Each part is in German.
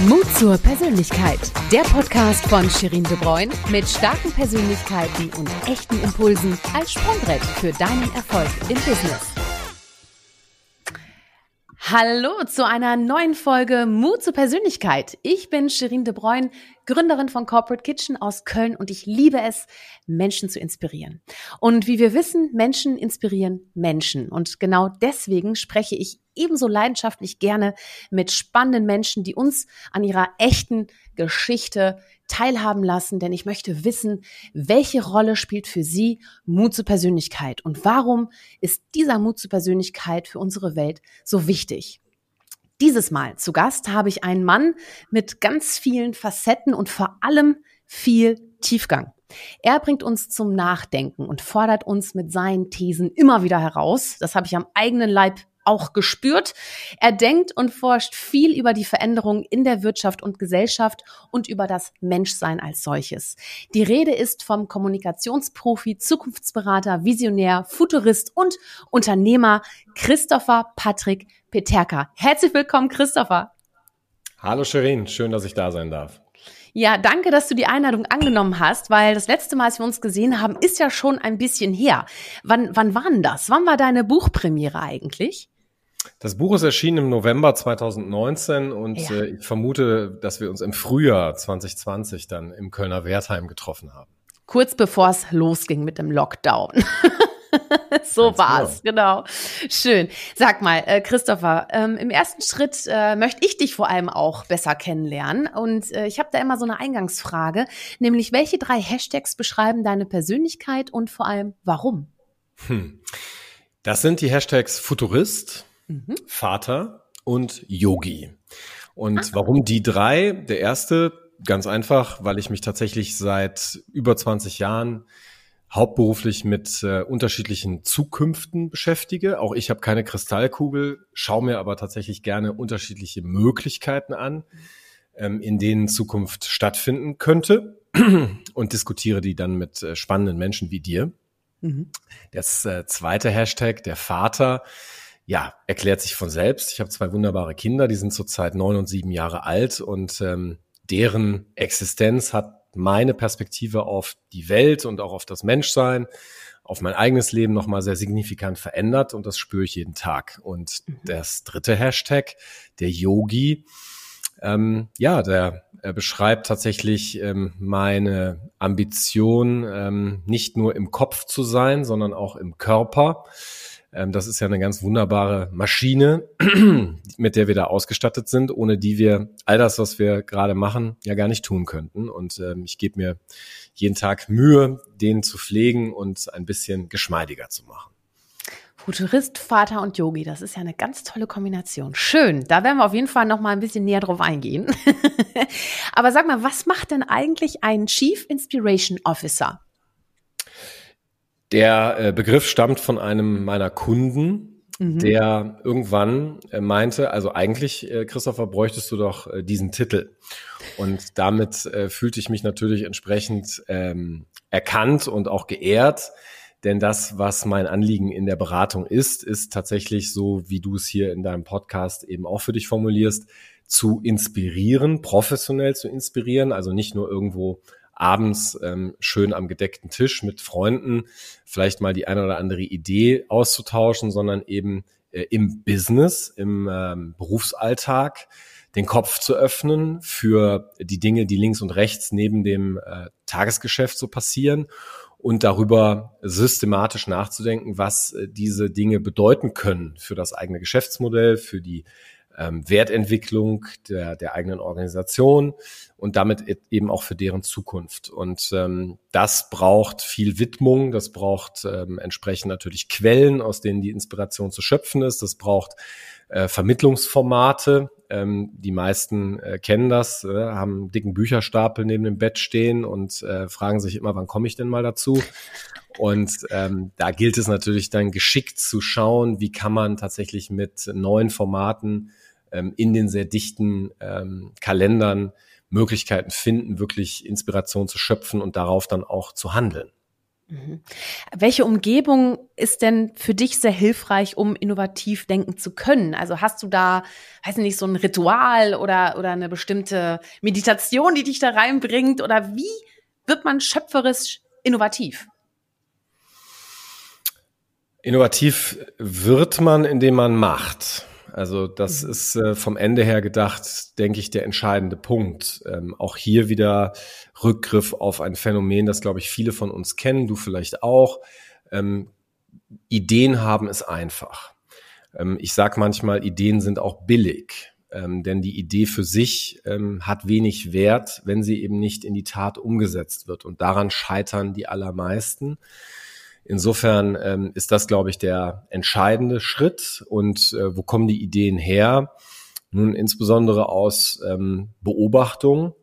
Mut zur Persönlichkeit. Der Podcast von Shirin De Bruyne mit starken Persönlichkeiten und echten Impulsen als Sprungbrett für deinen Erfolg im Business. Hallo zu einer neuen Folge Mut zur Persönlichkeit. Ich bin Shirin De Bruyne, Gründerin von Corporate Kitchen aus Köln und ich liebe es, Menschen zu inspirieren. Und wie wir wissen, Menschen inspirieren Menschen. Und genau deswegen spreche ich ebenso leidenschaftlich gerne mit spannenden Menschen, die uns an ihrer echten Geschichte teilhaben lassen, denn ich möchte wissen, welche Rolle spielt für Sie Mut zur Persönlichkeit und warum ist dieser Mut zur Persönlichkeit für unsere Welt so wichtig? Dieses Mal zu Gast habe ich einen Mann mit ganz vielen Facetten und vor allem viel Tiefgang. Er bringt uns zum Nachdenken und fordert uns mit seinen Thesen immer wieder heraus. Das habe ich am eigenen Leib auch gespürt. Er denkt und forscht viel über die Veränderungen in der Wirtschaft und Gesellschaft und über das Menschsein als solches. Die Rede ist vom Kommunikationsprofi, Zukunftsberater, Visionär, Futurist und Unternehmer Christopher Patrick Peterka. Herzlich willkommen, Christopher. Hallo Shirin, schön, dass ich da sein darf. Ja, danke, dass du die Einladung angenommen hast, weil das letzte Mal, als wir uns gesehen haben, ist ja schon ein bisschen her. Wann, wann war denn das? Wann war deine Buchpremiere eigentlich? Das Buch ist erschienen im November 2019 und ja. äh, ich vermute, dass wir uns im Frühjahr 2020 dann im Kölner Wertheim getroffen haben. Kurz bevor es losging mit dem Lockdown. so Ganz war's, genau. genau. Schön. Sag mal, äh, Christopher, ähm, im ersten Schritt äh, möchte ich dich vor allem auch besser kennenlernen. Und äh, ich habe da immer so eine Eingangsfrage, nämlich welche drei Hashtags beschreiben deine Persönlichkeit und vor allem warum? Hm. Das sind die Hashtags Futurist, mhm. Vater und Yogi. Und ah. warum die drei? Der erste, ganz einfach, weil ich mich tatsächlich seit über 20 Jahren hauptberuflich mit äh, unterschiedlichen Zukünften beschäftige. Auch ich habe keine Kristallkugel, schaue mir aber tatsächlich gerne unterschiedliche Möglichkeiten an, ähm, in denen Zukunft stattfinden könnte und diskutiere die dann mit äh, spannenden Menschen wie dir. Mhm. Das äh, zweite Hashtag, der Vater, ja, erklärt sich von selbst. Ich habe zwei wunderbare Kinder, die sind zurzeit neun und sieben Jahre alt und ähm, deren Existenz hat meine Perspektive auf die Welt und auch auf das Menschsein, auf mein eigenes Leben nochmal sehr signifikant verändert und das spüre ich jeden Tag. Und mhm. das dritte Hashtag, der Yogi, ähm, ja, der er beschreibt tatsächlich ähm, meine Ambition, ähm, nicht nur im Kopf zu sein, sondern auch im Körper. Ähm, das ist ja eine ganz wunderbare Maschine, mit der wir da ausgestattet sind, ohne die wir all das, was wir gerade machen, ja gar nicht tun könnten. Und ähm, ich gebe mir jeden Tag Mühe, den zu pflegen und ein bisschen geschmeidiger zu machen. Futurist, Vater und Yogi, das ist ja eine ganz tolle Kombination. Schön, da werden wir auf jeden Fall noch mal ein bisschen näher drauf eingehen. Aber sag mal, was macht denn eigentlich ein Chief Inspiration Officer? Der äh, Begriff stammt von einem meiner Kunden, mhm. der irgendwann äh, meinte, also eigentlich, äh, Christopher, bräuchtest du doch diesen Titel. Und damit fühlte ich mich natürlich entsprechend ähm, erkannt und auch geehrt. Denn das, was mein Anliegen in der Beratung ist, ist tatsächlich so, wie du es hier in deinem Podcast eben auch für dich formulierst, zu inspirieren, professionell zu inspirieren, also nicht nur irgendwo abends ähm, schön am gedeckten Tisch mit Freunden vielleicht mal die eine oder andere Idee auszutauschen, sondern eben äh, im Business, im ähm, Berufsalltag den Kopf zu öffnen für die Dinge, die links und rechts neben dem äh, Tagesgeschäft so passieren und darüber systematisch nachzudenken, was äh, diese Dinge bedeuten können für das eigene Geschäftsmodell, für die ähm, Wertentwicklung der, der eigenen Organisation und damit eben auch für deren Zukunft. Und ähm, das braucht viel Widmung, das braucht ähm, entsprechend natürlich Quellen, aus denen die Inspiration zu schöpfen ist, das braucht äh, Vermittlungsformate. Ähm, die meisten äh, kennen das, äh, haben einen dicken Bücherstapel neben dem Bett stehen und äh, fragen sich immer, wann komme ich denn mal dazu? Und ähm, da gilt es natürlich dann geschickt zu schauen, wie kann man tatsächlich mit neuen Formaten ähm, in den sehr dichten ähm, Kalendern Möglichkeiten finden, wirklich Inspiration zu schöpfen und darauf dann auch zu handeln. Mhm. Welche Umgebung ist denn für dich sehr hilfreich, um innovativ denken zu können? Also hast du da, weiß nicht, so ein Ritual oder, oder eine bestimmte Meditation, die dich da reinbringt? Oder wie wird man schöpferisch innovativ? Innovativ wird man, indem man macht. Also das mhm. ist äh, vom Ende her gedacht, denke ich, der entscheidende Punkt. Ähm, auch hier wieder Rückgriff auf ein Phänomen, das, glaube ich, viele von uns kennen, du vielleicht auch. Ähm, Ideen haben ist einfach. Ähm, ich sage manchmal, Ideen sind auch billig. Ähm, denn die Idee für sich ähm, hat wenig Wert, wenn sie eben nicht in die Tat umgesetzt wird. Und daran scheitern die allermeisten. Insofern ähm, ist das, glaube ich, der entscheidende Schritt. Und äh, wo kommen die Ideen her? Nun insbesondere aus ähm, Beobachtung,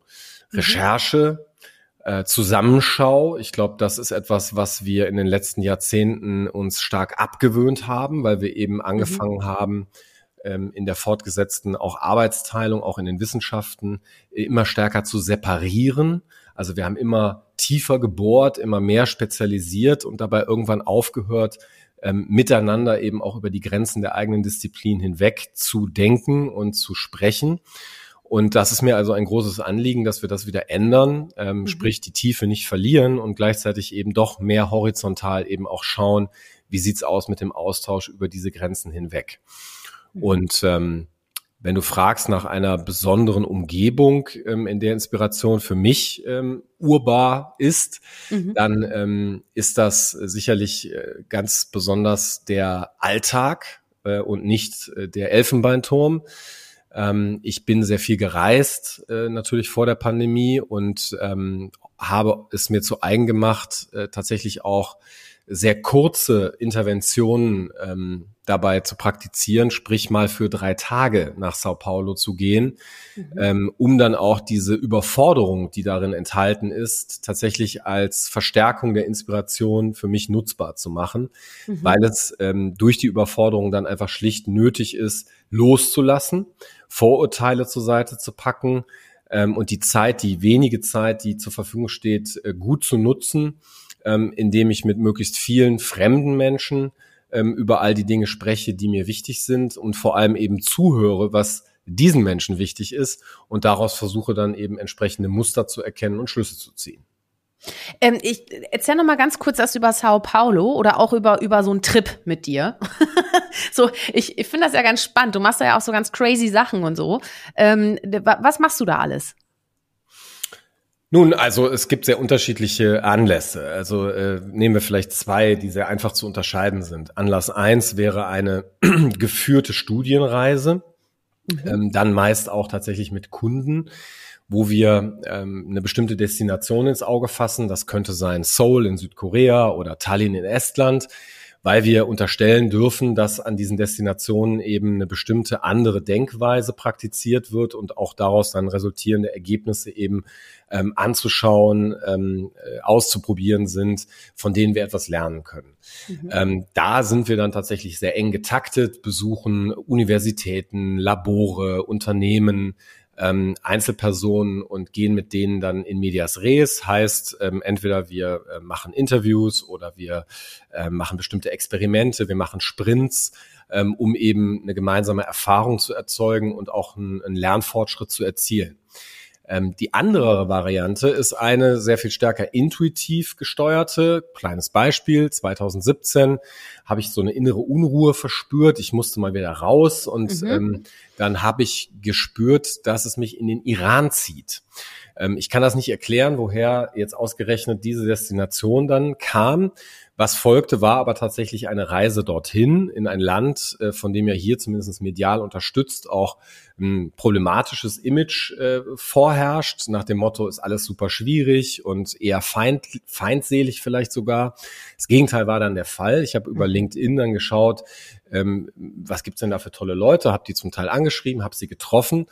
mhm. Recherche, äh, Zusammenschau. Ich glaube, das ist etwas, was wir in den letzten Jahrzehnten uns stark abgewöhnt haben, weil wir eben mhm. angefangen mhm. haben, ähm, in der fortgesetzten auch Arbeitsteilung, auch in den Wissenschaften, immer stärker zu separieren. Also wir haben immer tiefer gebohrt, immer mehr spezialisiert und dabei irgendwann aufgehört, ähm, miteinander eben auch über die Grenzen der eigenen Disziplin hinweg zu denken und zu sprechen. Und das ist mir also ein großes Anliegen, dass wir das wieder ändern, ähm, mhm. sprich die Tiefe nicht verlieren und gleichzeitig eben doch mehr horizontal eben auch schauen, wie sieht's aus mit dem Austausch über diese Grenzen hinweg. Mhm. Und ähm, wenn du fragst nach einer besonderen Umgebung, ähm, in der Inspiration für mich ähm, urbar ist, mhm. dann ähm, ist das sicherlich äh, ganz besonders der Alltag äh, und nicht äh, der Elfenbeinturm. Ähm, ich bin sehr viel gereist, äh, natürlich vor der Pandemie und ähm, habe es mir zu eigen gemacht, äh, tatsächlich auch sehr kurze Interventionen ähm, dabei zu praktizieren, sprich mal für drei Tage nach Sao Paulo zu gehen, mhm. ähm, um dann auch diese Überforderung, die darin enthalten ist, tatsächlich als Verstärkung der Inspiration für mich nutzbar zu machen, mhm. weil es ähm, durch die Überforderung dann einfach schlicht nötig ist, loszulassen, Vorurteile zur Seite zu packen ähm, und die Zeit, die wenige Zeit, die zur Verfügung steht, äh, gut zu nutzen, ähm, indem ich mit möglichst vielen fremden Menschen ähm, über all die Dinge spreche, die mir wichtig sind und vor allem eben zuhöre, was diesen Menschen wichtig ist und daraus versuche dann eben entsprechende Muster zu erkennen und Schlüsse zu ziehen. Ähm, ich erzähl noch mal ganz kurz was über Sao Paulo oder auch über über so einen Trip mit dir. so, ich, ich finde das ja ganz spannend. Du machst da ja auch so ganz crazy Sachen und so. Ähm, was machst du da alles? Nun, also es gibt sehr unterschiedliche Anlässe. Also äh, nehmen wir vielleicht zwei, die sehr einfach zu unterscheiden sind. Anlass eins wäre eine geführte Studienreise, mhm. ähm, dann meist auch tatsächlich mit Kunden, wo wir ähm, eine bestimmte Destination ins Auge fassen. Das könnte sein Seoul in Südkorea oder Tallinn in Estland weil wir unterstellen dürfen, dass an diesen Destinationen eben eine bestimmte andere Denkweise praktiziert wird und auch daraus dann resultierende Ergebnisse eben ähm, anzuschauen, ähm, äh, auszuprobieren sind, von denen wir etwas lernen können. Mhm. Ähm, da sind wir dann tatsächlich sehr eng getaktet, besuchen Universitäten, Labore, Unternehmen, ähm, Einzelpersonen und gehen mit denen dann in medias res. Heißt, ähm, entweder wir äh, machen Interviews oder wir äh, machen bestimmte Experimente, wir machen Sprints, ähm, um eben eine gemeinsame Erfahrung zu erzeugen und auch einen, einen Lernfortschritt zu erzielen. Ähm, die andere Variante ist eine sehr viel stärker intuitiv gesteuerte. Kleines Beispiel, 2017 habe ich so eine innere Unruhe verspürt. Ich musste mal wieder raus und mhm. ähm, dann habe ich gespürt, dass es mich in den Iran zieht. Ähm, ich kann das nicht erklären, woher jetzt ausgerechnet diese Destination dann kam. Was folgte, war aber tatsächlich eine Reise dorthin in ein Land, äh, von dem ja hier zumindest medial unterstützt auch ein problematisches Image äh, vorherrscht, nach dem Motto, ist alles super schwierig und eher feind, feindselig vielleicht sogar. Das Gegenteil war dann der Fall. Ich habe über mhm. LinkedIn dann geschaut, ähm, was gibt's denn da für tolle Leute, habe die zum Teil angeschrieben, habe sie getroffen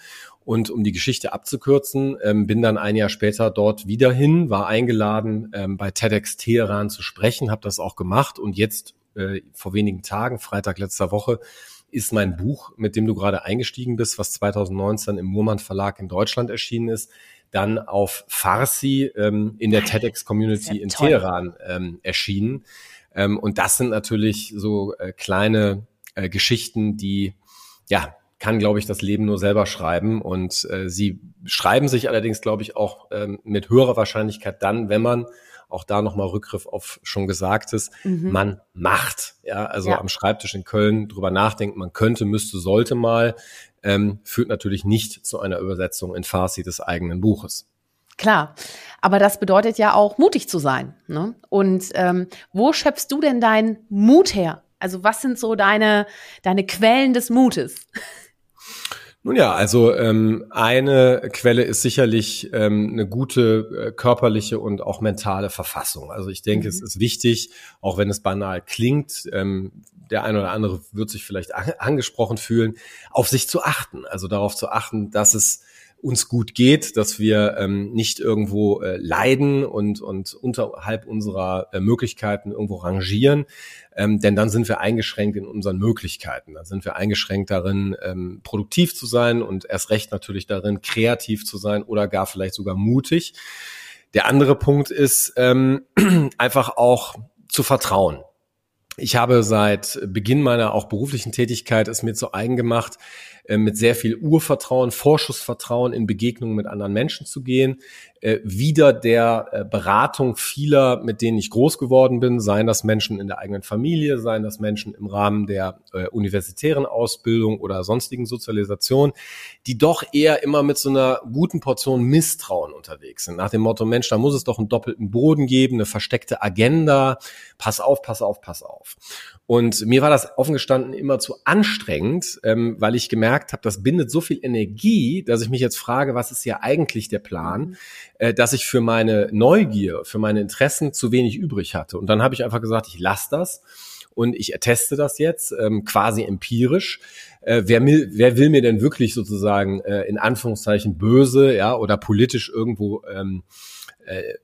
und um die Geschichte abzukürzen, ähm, bin dann ein Jahr später dort wieder hin, war eingeladen, ähm, bei TEDx Teheran zu sprechen, habe das auch gemacht und jetzt äh, vor wenigen Tagen, Freitag letzter Woche, ist mein Buch, mit dem du gerade eingestiegen bist, was 2019 im Murmann Verlag in Deutschland erschienen ist, dann auf Farsi ähm, in der TEDx-Community in toll. Teheran ähm, erschienen. Ähm, und das sind natürlich so äh, kleine äh, Geschichten, die ja kann, glaube ich, das Leben nur selber schreiben. Und äh, sie schreiben sich allerdings, glaube ich, auch ähm, mit höherer Wahrscheinlichkeit dann, wenn man auch da nochmal Rückgriff auf schon Gesagtes, mhm. man macht. Ja, also ja. am Schreibtisch in Köln drüber nachdenkt, man könnte, müsste, sollte mal, ähm, führt natürlich nicht zu einer Übersetzung in Farsi des eigenen Buches. Klar, aber das bedeutet ja auch mutig zu sein. Ne? Und ähm, wo schöpfst du denn deinen Mut her? Also was sind so deine, deine Quellen des Mutes? Nun ja, also ähm, eine Quelle ist sicherlich ähm, eine gute äh, körperliche und auch mentale Verfassung. Also ich denke, mhm. es ist wichtig, auch wenn es banal klingt, ähm, der eine oder andere wird sich vielleicht angesprochen fühlen, auf sich zu achten. Also darauf zu achten, dass es uns gut geht, dass wir ähm, nicht irgendwo äh, leiden und, und unterhalb unserer äh, Möglichkeiten irgendwo rangieren, ähm, denn dann sind wir eingeschränkt in unseren Möglichkeiten. Dann sind wir eingeschränkt darin, ähm, produktiv zu sein und erst recht natürlich darin, kreativ zu sein oder gar vielleicht sogar mutig. Der andere Punkt ist ähm, einfach auch zu vertrauen. Ich habe seit Beginn meiner auch beruflichen Tätigkeit es mir zu eigen gemacht, äh, mit sehr viel Urvertrauen, Vorschussvertrauen in Begegnungen mit anderen Menschen zu gehen, äh, wieder der äh, Beratung vieler, mit denen ich groß geworden bin, seien das Menschen in der eigenen Familie, seien das Menschen im Rahmen der universitären Ausbildung oder sonstigen Sozialisation, die doch eher immer mit so einer guten Portion Misstrauen unterwegs sind. Nach dem Motto, Mensch, da muss es doch einen doppelten Boden geben, eine versteckte Agenda, pass auf, pass auf, pass auf. Und mir war das offen gestanden immer zu anstrengend, ähm, weil ich gemerkt habe, das bindet so viel Energie, dass ich mich jetzt frage, was ist ja eigentlich der Plan, mhm. äh, dass ich für meine Neugier, für meine Interessen zu wenig übrig hatte. Und dann habe ich einfach gesagt, ich lasse das und ich teste das jetzt ähm, quasi empirisch. Äh, wer, will, wer will mir denn wirklich sozusagen äh, in Anführungszeichen böse, ja, oder politisch irgendwo ähm, äh,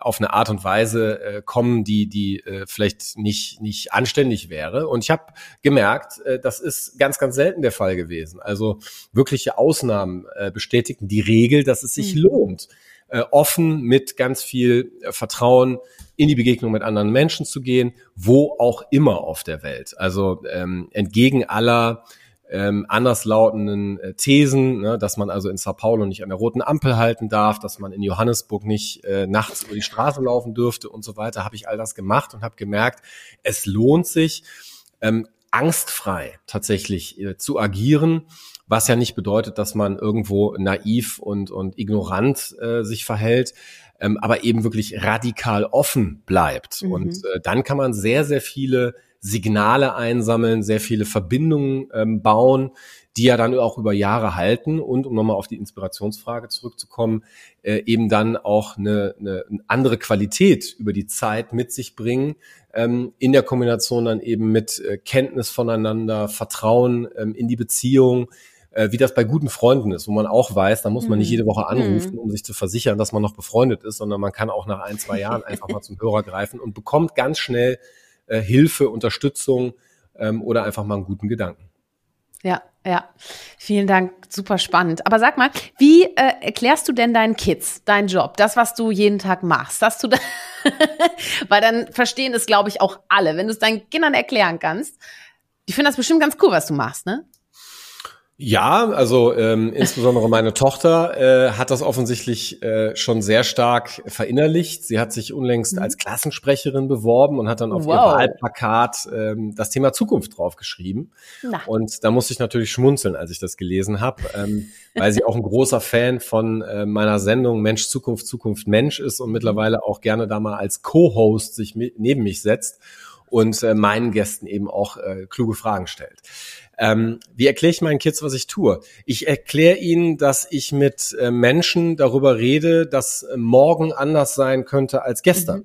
auf eine Art und Weise äh, kommen, die die äh, vielleicht nicht nicht anständig wäre. Und ich habe gemerkt, äh, das ist ganz ganz selten der Fall gewesen. Also wirkliche Ausnahmen äh, bestätigen die Regel, dass es sich mhm. lohnt, äh, offen mit ganz viel äh, Vertrauen in die Begegnung mit anderen Menschen zu gehen, wo auch immer auf der Welt. Also ähm, entgegen aller ähm, anderslautenden äh, Thesen, ne, dass man also in Sao Paulo nicht an der roten Ampel halten darf, dass man in Johannesburg nicht äh, nachts über die Straße laufen dürfte und so weiter, habe ich all das gemacht und habe gemerkt, es lohnt sich, ähm, angstfrei tatsächlich äh, zu agieren, was ja nicht bedeutet, dass man irgendwo naiv und, und ignorant äh, sich verhält, ähm, aber eben wirklich radikal offen bleibt. Mhm. Und äh, dann kann man sehr, sehr viele Signale einsammeln, sehr viele Verbindungen ähm, bauen, die ja dann auch über Jahre halten und um nochmal auf die Inspirationsfrage zurückzukommen, äh, eben dann auch eine, eine andere Qualität über die Zeit mit sich bringen, ähm, in der Kombination dann eben mit äh, Kenntnis voneinander, Vertrauen ähm, in die Beziehung, äh, wie das bei guten Freunden ist, wo man auch weiß, da muss man nicht mhm. jede Woche anrufen, mhm. um sich zu versichern, dass man noch befreundet ist, sondern man kann auch nach ein, zwei Jahren einfach mal zum Hörer greifen und bekommt ganz schnell äh, Hilfe, Unterstützung ähm, oder einfach mal einen guten Gedanken. Ja, ja. Vielen Dank, super spannend. Aber sag mal, wie äh, erklärst du denn deinen Kids, deinen Job, das, was du jeden Tag machst? Hast du da Weil dann verstehen es, glaube ich, auch alle. Wenn du es deinen Kindern erklären kannst, die finden das bestimmt ganz cool, was du machst, ne? Ja, also ähm, insbesondere meine Tochter äh, hat das offensichtlich äh, schon sehr stark verinnerlicht. Sie hat sich unlängst mhm. als Klassensprecherin beworben und hat dann auf wow. ihr Wahlplakat ähm, das Thema Zukunft draufgeschrieben. Na. Und da musste ich natürlich schmunzeln, als ich das gelesen habe, ähm, weil sie auch ein großer Fan von äh, meiner Sendung Mensch, Zukunft, Zukunft, Mensch ist und mittlerweile auch gerne da mal als Co-Host sich neben mich setzt und äh, meinen Gästen eben auch äh, kluge Fragen stellt. Ähm, wie erkläre ich meinen Kids, was ich tue? Ich erkläre ihnen, dass ich mit äh, Menschen darüber rede, dass äh, morgen anders sein könnte als gestern. Mhm.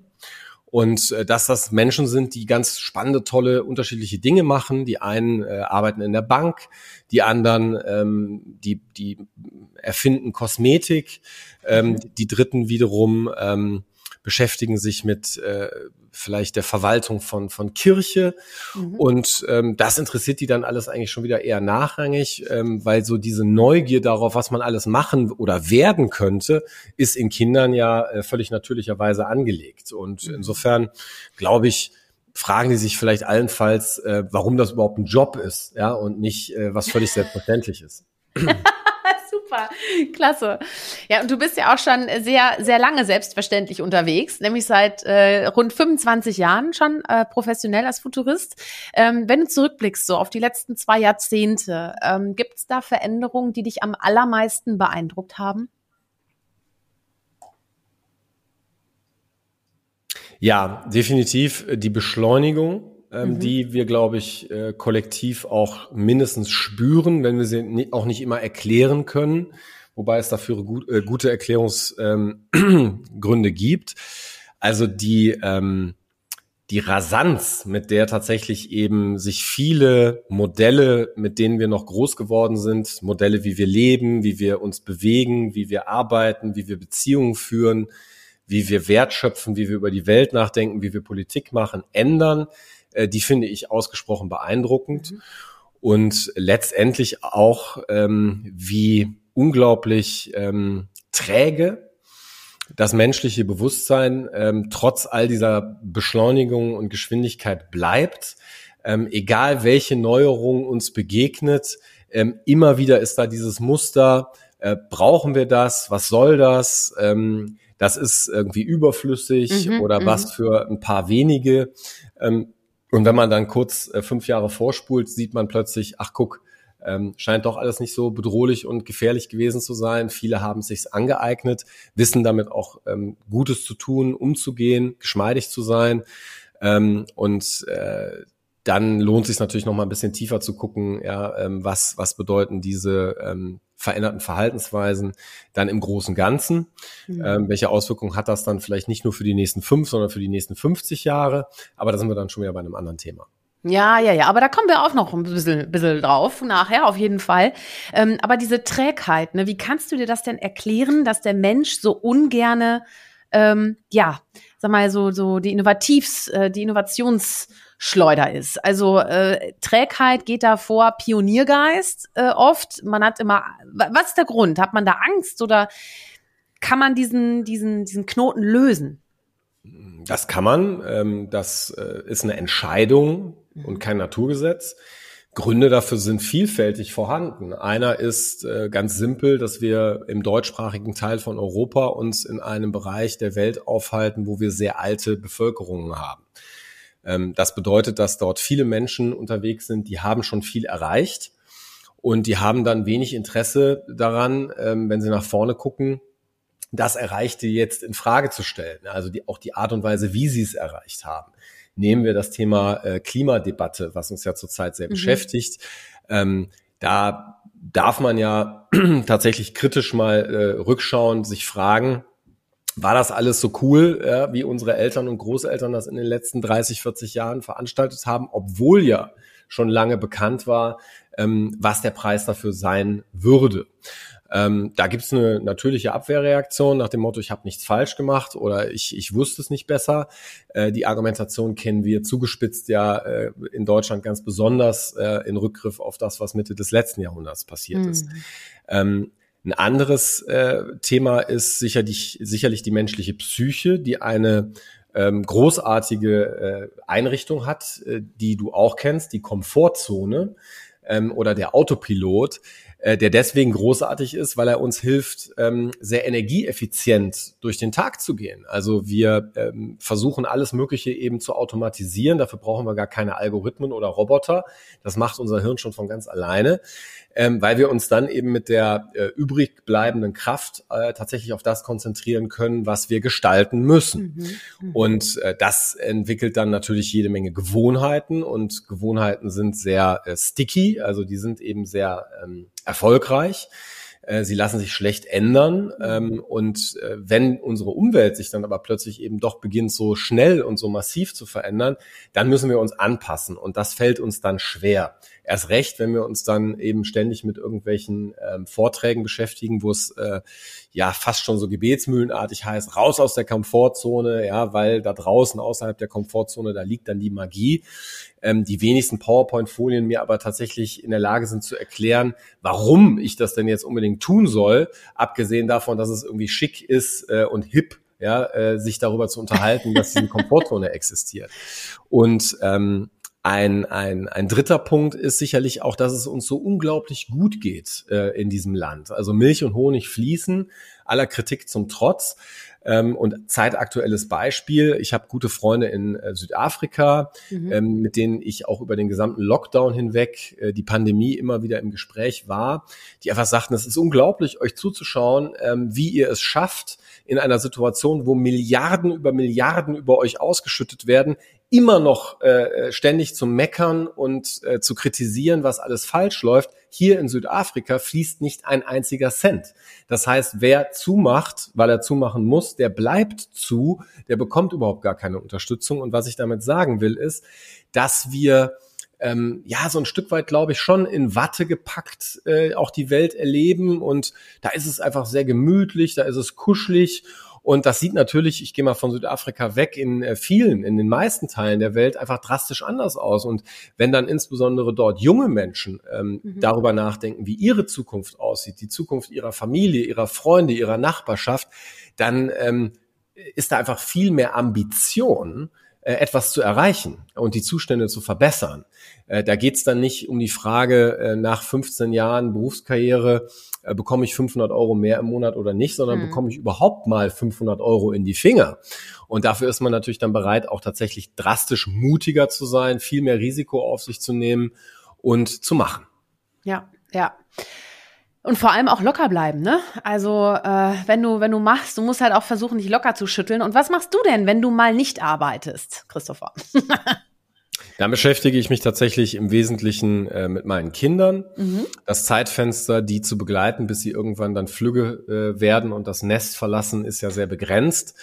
Und äh, dass das Menschen sind, die ganz spannende, tolle, unterschiedliche Dinge machen. Die einen äh, arbeiten in der Bank, die anderen, ähm, die, die erfinden Kosmetik, ähm, mhm. die Dritten wiederum ähm, beschäftigen sich mit äh, vielleicht der Verwaltung von, von Kirche. Mhm. Und ähm, das interessiert die dann alles eigentlich schon wieder eher nachrangig, ähm, weil so diese Neugier darauf, was man alles machen oder werden könnte, ist in Kindern ja äh, völlig natürlicherweise angelegt. Und mhm. insofern glaube ich, fragen die sich vielleicht allenfalls, äh, warum das überhaupt ein Job ist, ja, und nicht äh, was völlig selbstverständlich ist. Super, klasse. Ja, und du bist ja auch schon sehr, sehr lange selbstverständlich unterwegs, nämlich seit äh, rund 25 Jahren schon äh, professionell als Futurist. Ähm, wenn du zurückblickst so auf die letzten zwei Jahrzehnte, ähm, gibt es da Veränderungen, die dich am allermeisten beeindruckt haben? Ja, definitiv die Beschleunigung mhm. die wir, glaube ich, äh, kollektiv auch mindestens spüren, wenn wir sie auch nicht immer erklären können, wobei es dafür gut, äh, gute Erklärungsgründe ähm, gibt. Also die, ähm, die Rasanz, mit der tatsächlich eben sich viele Modelle, mit denen wir noch groß geworden sind, Modelle, wie wir leben, wie wir uns bewegen, wie wir arbeiten, wie wir Beziehungen führen, wie wir wertschöpfen, wie wir über die Welt nachdenken, wie wir Politik machen, ändern, äh, die finde ich ausgesprochen beeindruckend. Mhm. Und letztendlich auch, ähm, wie unglaublich ähm, träge das menschliche Bewusstsein ähm, trotz all dieser Beschleunigung und Geschwindigkeit bleibt. Ähm, egal welche Neuerung uns begegnet, ähm, immer wieder ist da dieses Muster, äh, brauchen wir das, was soll das, ähm, das ist irgendwie überflüssig mhm, oder was mhm. für ein paar wenige. Und wenn man dann kurz äh, fünf Jahre vorspult, sieht man plötzlich, ach guck, ähm, scheint doch alles nicht so bedrohlich und gefährlich gewesen zu sein. Viele haben es sich angeeignet, wissen damit auch ähm, Gutes zu tun, umzugehen, geschmeidig zu sein. Ähm, und äh, dann lohnt sich natürlich noch mal ein bisschen tiefer zu gucken, ja, ähm, was was bedeuten diese ähm, veränderten Verhaltensweisen dann im großen Ganzen? Mhm. Ähm, welche Auswirkungen hat das dann vielleicht nicht nur für die nächsten fünf, sondern für die nächsten 50 Jahre? Aber da sind wir dann schon wieder bei einem anderen Thema. Ja, ja, ja, aber da kommen wir auch noch ein bisschen, bisschen drauf, nachher auf jeden Fall. Ähm, aber diese Trägheit, ne, wie kannst du dir das denn erklären, dass der Mensch so ungerne, ähm, ja, sag mal, so, so die Innovativs, äh, die Innovations- Schleuder ist. Also äh, Trägheit geht da vor Pioniergeist äh, oft. Man hat immer, was ist der Grund? Hat man da Angst oder kann man diesen, diesen, diesen Knoten lösen? Das kann man. Ähm, das äh, ist eine Entscheidung und mhm. kein Naturgesetz. Gründe dafür sind vielfältig vorhanden. Einer ist äh, ganz simpel, dass wir im deutschsprachigen Teil von Europa uns in einem Bereich der Welt aufhalten, wo wir sehr alte Bevölkerungen haben. Ähm, das bedeutet, dass dort viele Menschen unterwegs sind, die haben schon viel erreicht und die haben dann wenig Interesse daran, ähm, wenn sie nach vorne gucken, das Erreichte jetzt in Frage zu stellen. Also die, auch die Art und Weise, wie sie es erreicht haben. Nehmen wir das Thema äh, Klimadebatte, was uns ja zurzeit sehr mhm. beschäftigt. Ähm, da darf man ja tatsächlich kritisch mal äh, rückschauen, sich fragen, war das alles so cool, ja, wie unsere Eltern und Großeltern das in den letzten 30, 40 Jahren veranstaltet haben, obwohl ja schon lange bekannt war, ähm, was der Preis dafür sein würde. Ähm, da gibt's eine natürliche Abwehrreaktion nach dem Motto, ich habe nichts falsch gemacht oder ich, ich wusste es nicht besser. Äh, die Argumentation kennen wir zugespitzt ja äh, in Deutschland ganz besonders äh, in Rückgriff auf das, was Mitte des letzten Jahrhunderts passiert mhm. ist. Ähm, ein anderes äh, Thema ist sicherlich, sicherlich die menschliche Psyche, die eine ähm, großartige äh, Einrichtung hat, äh, die du auch kennst, die Komfortzone ähm, oder der Autopilot, äh, der deswegen großartig ist, weil er uns hilft, ähm, sehr energieeffizient durch den Tag zu gehen. Also wir ähm, versuchen alles Mögliche eben zu automatisieren. Dafür brauchen wir gar keine Algorithmen oder Roboter. Das macht unser Hirn schon von ganz alleine ähm, weil wir uns dann eben mit der äh, übrig bleibenden Kraft äh, tatsächlich auf das konzentrieren können, was wir gestalten müssen. Mhm. Mhm. Und äh, das entwickelt dann natürlich jede Menge Gewohnheiten und Gewohnheiten sind sehr äh, sticky, also die sind eben sehr ähm, erfolgreich. Äh, sie lassen sich schlecht ändern. Ähm, und äh, wenn unsere Umwelt sich dann aber plötzlich eben doch beginnt, so schnell und so massiv zu verändern, dann müssen wir uns anpassen. Und das fällt uns dann schwer. Erst recht, wenn wir uns dann eben ständig mit irgendwelchen ähm, Vorträgen beschäftigen, wo es äh, ja fast schon so gebetsmühlenartig heißt, raus aus der Komfortzone, ja, weil da draußen außerhalb der Komfortzone, da liegt dann die Magie. Ähm, die wenigsten PowerPoint-Folien mir aber tatsächlich in der Lage sind zu erklären, warum ich das denn jetzt unbedingt tun soll, abgesehen davon, dass es irgendwie schick ist äh, und hip ja, äh, sich darüber zu unterhalten, dass diese Komfortzone existiert. Und ähm, ein, ein, ein dritter Punkt ist sicherlich auch, dass es uns so unglaublich gut geht äh, in diesem Land. Also Milch und Honig fließen, aller Kritik zum Trotz. Ähm, und zeitaktuelles Beispiel, ich habe gute Freunde in äh, Südafrika, mhm. ähm, mit denen ich auch über den gesamten Lockdown hinweg, äh, die Pandemie immer wieder im Gespräch war, die einfach sagten, es ist unglaublich, euch zuzuschauen, ähm, wie ihr es schafft, in einer Situation, wo Milliarden über Milliarden über euch ausgeschüttet werden, immer noch äh, ständig zu meckern und äh, zu kritisieren, was alles falsch läuft. Hier in Südafrika fließt nicht ein einziger Cent. Das heißt, wer zumacht, weil er zumachen muss, der bleibt zu, der bekommt überhaupt gar keine Unterstützung. Und was ich damit sagen will, ist, dass wir ähm, ja so ein Stück weit, glaube ich, schon in Watte gepackt äh, auch die Welt erleben. Und da ist es einfach sehr gemütlich, da ist es kuschelig. Und das sieht natürlich, ich gehe mal von Südafrika weg, in äh, vielen, in den meisten Teilen der Welt einfach drastisch anders aus. Und wenn dann insbesondere dort junge Menschen ähm, mhm. darüber nachdenken, wie ihre Zukunft aussieht, die Zukunft ihrer Familie, ihrer Freunde, ihrer Nachbarschaft, dann ähm, ist da einfach viel mehr Ambition, äh, etwas zu erreichen und die Zustände zu verbessern. Äh, da geht's dann nicht um die Frage, äh, nach 15 Jahren Berufskarriere bekomme ich 500 Euro mehr im Monat oder nicht, sondern hm. bekomme ich überhaupt mal 500 Euro in die Finger. Und dafür ist man natürlich dann bereit, auch tatsächlich drastisch mutiger zu sein, viel mehr Risiko auf sich zu nehmen und zu machen. Ja, ja. Und vor allem auch locker bleiben, ne? Also äh, wenn du wenn du machst, du musst halt auch versuchen, dich locker zu schütteln. Und was machst du denn, wenn du mal nicht arbeitest, Christopher? Da beschäftige ich mich tatsächlich im Wesentlichen äh, mit meinen Kindern. Mhm. Das Zeitfenster, die zu begleiten, bis sie irgendwann dann flügge äh, werden und das Nest verlassen, ist ja sehr begrenzt.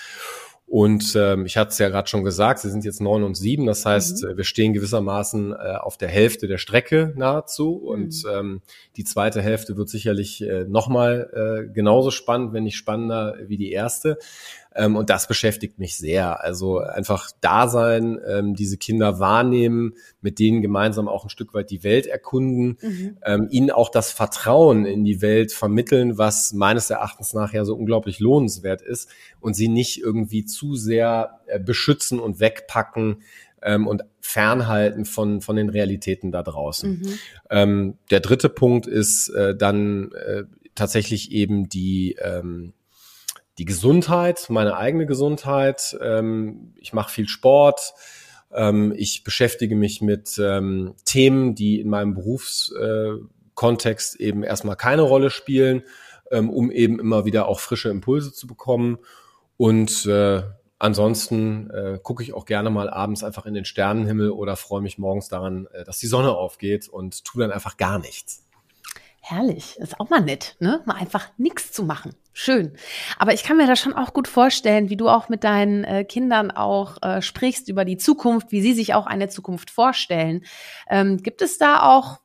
Und ähm, ich hatte es ja gerade schon gesagt, sie sind jetzt neun und sieben. Das heißt, mhm. Äh, wir stehen gewissermaßen äh, auf der Hälfte der Strecke nahezu. Mhm. Und ähm, die zweite Hälfte wird sicherlich äh, nochmal äh, genauso spannend, wenn nicht spannender wie die erste. Ähm, und das beschäftigt mich sehr. Also einfach da sein, ähm, diese Kinder wahrnehmen, mit denen gemeinsam auch ein Stück weit die Welt erkunden, mhm. ähm, ihnen auch das Vertrauen in die Welt vermitteln, was meines Erachtens nachher so unglaublich lohnenswert ist und sie nicht irgendwie zu sehr äh, beschützen und wegpacken, ähm, und fernhalten von, von den Realitäten da draußen. Mhm. Ähm, der dritte Punkt ist äh, dann äh, tatsächlich eben die, ähm, die Gesundheit, meine eigene Gesundheit. Ähm, ich mache viel Sport. Ähm, ich beschäftige mich mit ähm, Themen, die in meinem Berufskontext äh, eben erstmal keine Rolle spielen, ähm, um eben immer wieder auch frische Impulse zu bekommen. Und äh, ansonsten äh, gucke ich auch gerne mal abends einfach in den Sternenhimmel oder freue mich morgens daran, äh, dass die Sonne aufgeht und tue dann einfach gar nichts. Herrlich, ist auch mal nett, ne? Mal einfach nichts zu machen. Schön. Aber ich kann mir das schon auch gut vorstellen, wie du auch mit deinen äh, Kindern auch äh, sprichst über die Zukunft, wie sie sich auch eine Zukunft vorstellen. Ähm, gibt es da auch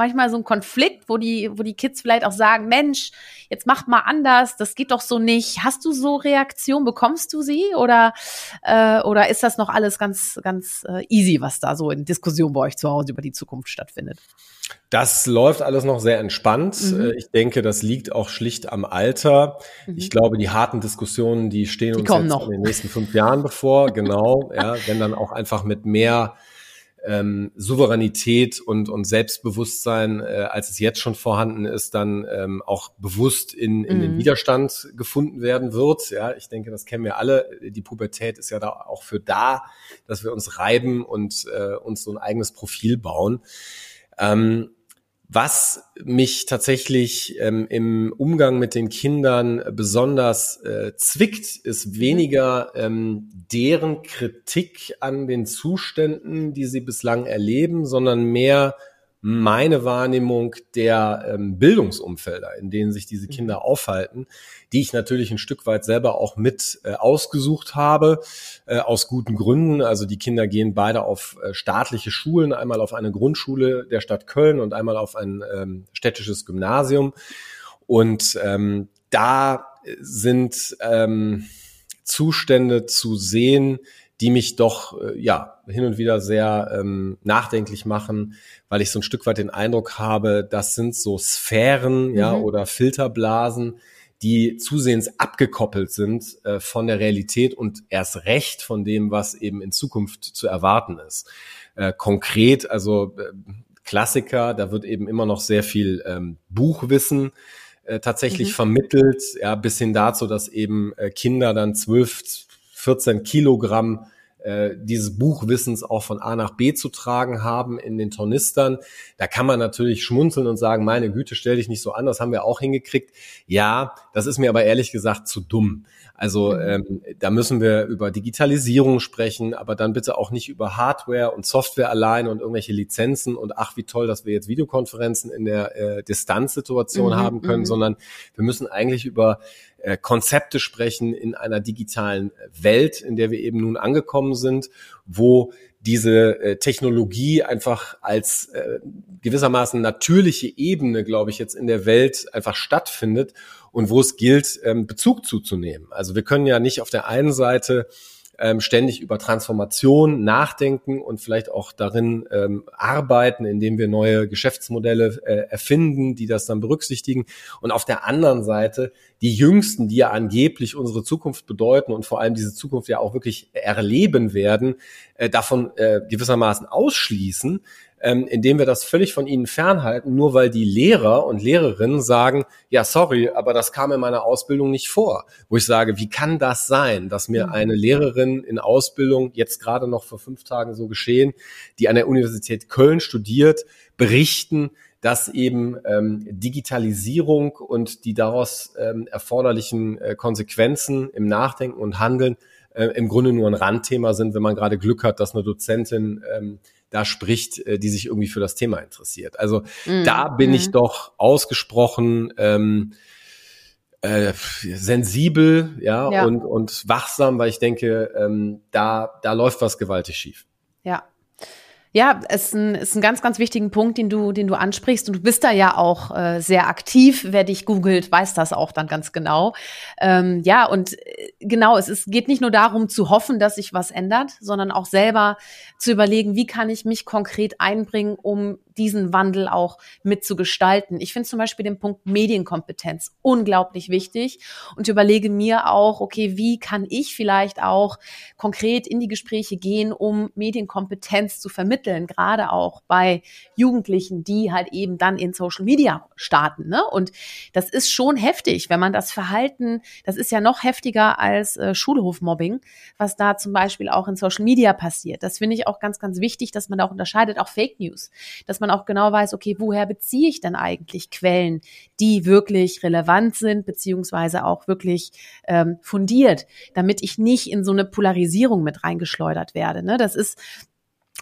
manchmal so einen Konflikt, wo die, wo die Kids vielleicht auch sagen, Mensch, jetzt mach mal anders, das geht doch so nicht. Hast du so Reaktionen, bekommst du sie oder, äh, oder ist das noch alles ganz, ganz äh, easy, was da so in Diskussion bei euch zu Hause über die Zukunft stattfindet? Das läuft alles noch sehr entspannt. Mhm. Äh, ich denke, das liegt auch schlicht am Alter. Mhm. Ich glaube, die harten Diskussionen, die stehen die uns jetzt noch. in den nächsten fünf Jahren bevor. Genau, ja, wenn dann auch einfach mit mehr ähm, Souveränität und, und Selbstbewusstsein, äh, als es jetzt schon vorhanden ist, dann ähm, auch bewusst in, in mhm. den Widerstand gefunden werden wird. Ja, ich denke, das kennen wir alle. Die Pubertät ist ja da auch für da, dass wir uns reiben und äh, uns so ein eigenes Profil bauen. Ähm, was mich tatsächlich ähm, im Umgang mit den Kindern besonders äh, zwickt, ist weniger ähm, deren Kritik an den Zuständen, die sie bislang erleben, sondern mehr meine Wahrnehmung der ähm, Bildungsumfelder, in denen sich diese Kinder mhm. aufhalten, die ich natürlich ein Stück weit selber auch mit äh, ausgesucht habe, äh, aus guten Gründen. Also die Kinder gehen beide auf äh, staatliche Schulen, einmal auf eine Grundschule der Stadt Köln und einmal auf ein ähm, städtisches Gymnasium. Und ähm, da sind ähm, Zustände zu sehen, die mich doch äh, ja hin und wieder sehr ähm, nachdenklich machen, weil ich so ein Stück weit den Eindruck habe, das sind so Sphären, mhm. ja oder Filterblasen, die zusehends abgekoppelt sind äh, von der Realität und erst recht von dem, was eben in Zukunft zu erwarten ist. Äh, konkret, also äh, Klassiker, da wird eben immer noch sehr viel ähm, Buchwissen äh, tatsächlich mhm. vermittelt, ja, bis hin dazu, dass eben äh, Kinder dann zwölf 14 Kilogramm äh, dieses Buchwissens auch von A nach B zu tragen haben in den Tornistern. Da kann man natürlich schmunzeln und sagen, meine Güte, stell dich nicht so an, das haben wir auch hingekriegt. Ja, das ist mir aber ehrlich gesagt zu dumm. Also mhm. ähm, da müssen wir über Digitalisierung sprechen, aber dann bitte auch nicht über Hardware und Software alleine und irgendwelche Lizenzen und ach, wie toll, dass wir jetzt Videokonferenzen in der äh, Distanzsituation mhm, haben können, mhm. sondern wir müssen eigentlich über äh, Konzepte sprechen in einer digitalen Welt, in der wir eben nun angekommen sind, wo diese äh, Technologie einfach als äh, gewissermaßen natürliche Ebene, glaube ich, jetzt in der Welt einfach stattfindet und wo es gilt, ähm, Bezug zuzunehmen. Also wir können ja nicht auf der einen Seite ähm, ständig über Transformation nachdenken und vielleicht auch darin ähm, arbeiten, indem wir neue Geschäftsmodelle äh, erfinden, die das dann berücksichtigen. Und auf der anderen Seite die Jüngsten, die ja angeblich unsere Zukunft bedeuten und vor allem diese Zukunft ja auch wirklich erleben werden, äh, davon äh, gewissermaßen ausschließen, ähm, indem wir das völlig von ihnen fernhalten, nur weil die Lehrer und Lehrerinnen sagen, ja, sorry, aber das kam in meiner Ausbildung nicht vor. Wo ich sage, wie kann das sein, dass mir mhm. eine Lehrerin in Ausbildung, jetzt gerade noch vor fünf Tagen so geschehen, die an der Universität Köln studiert, berichten, dass eben ähm, Digitalisierung und die daraus ähm, erforderlichen äh, Konsequenzen im Nachdenken und Handeln äh, im Grunde nur ein Randthema sind, wenn man gerade Glück hat, dass eine Dozentin ähm, da spricht, äh, die sich irgendwie für das Thema interessiert. Also mhm. da bin ich mhm. doch ausgesprochen ähm, äh, sensibel, ja, ja, Und, und wachsam, weil ich denke, ähm, da, da läuft was gewaltig schief. Ja, ja, es ist ein, ist ein ganz, ganz wichtigen Punkt, den du, den du ansprichst. Und du bist da ja auch äh, sehr aktiv. Wer dich googelt, weiß das auch dann ganz genau. Ähm, ja, und äh, genau, es ist, geht nicht nur darum zu hoffen, dass sich was ändert, sondern auch selber zu überlegen, wie kann ich mich konkret einbringen, um diesen Wandel auch mitzugestalten. Ich finde zum Beispiel den Punkt Medienkompetenz unglaublich wichtig und überlege mir auch, okay, wie kann ich vielleicht auch konkret in die Gespräche gehen, um Medienkompetenz zu vermitteln, gerade auch bei Jugendlichen, die halt eben dann in Social Media starten. Ne? Und das ist schon heftig, wenn man das Verhalten, das ist ja noch heftiger als äh, Schulhofmobbing, was da zum Beispiel auch in Social Media passiert. Das finde ich auch ganz, ganz wichtig, dass man da auch unterscheidet, auch Fake News, dass man auch genau weiß, okay, woher beziehe ich denn eigentlich Quellen, die wirklich relevant sind, beziehungsweise auch wirklich ähm, fundiert, damit ich nicht in so eine Polarisierung mit reingeschleudert werde. Ne? Das ist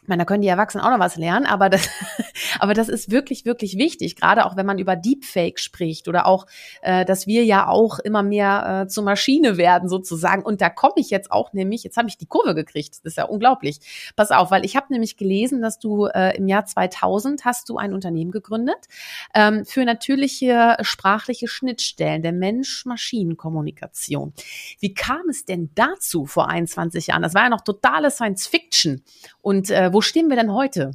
ich meine, da können die Erwachsenen auch noch was lernen, aber das, aber das ist wirklich, wirklich wichtig, gerade auch wenn man über Deepfake spricht oder auch, äh, dass wir ja auch immer mehr äh, zur Maschine werden sozusagen. Und da komme ich jetzt auch nämlich, jetzt habe ich die Kurve gekriegt, das ist ja unglaublich. Pass auf, weil ich habe nämlich gelesen, dass du äh, im Jahr 2000 hast du ein Unternehmen gegründet ähm, für natürliche sprachliche Schnittstellen der Mensch-Maschinen-Kommunikation. Wie kam es denn dazu vor 21 Jahren? Das war ja noch totale Science-Fiction. Und äh, wo stehen wir denn heute?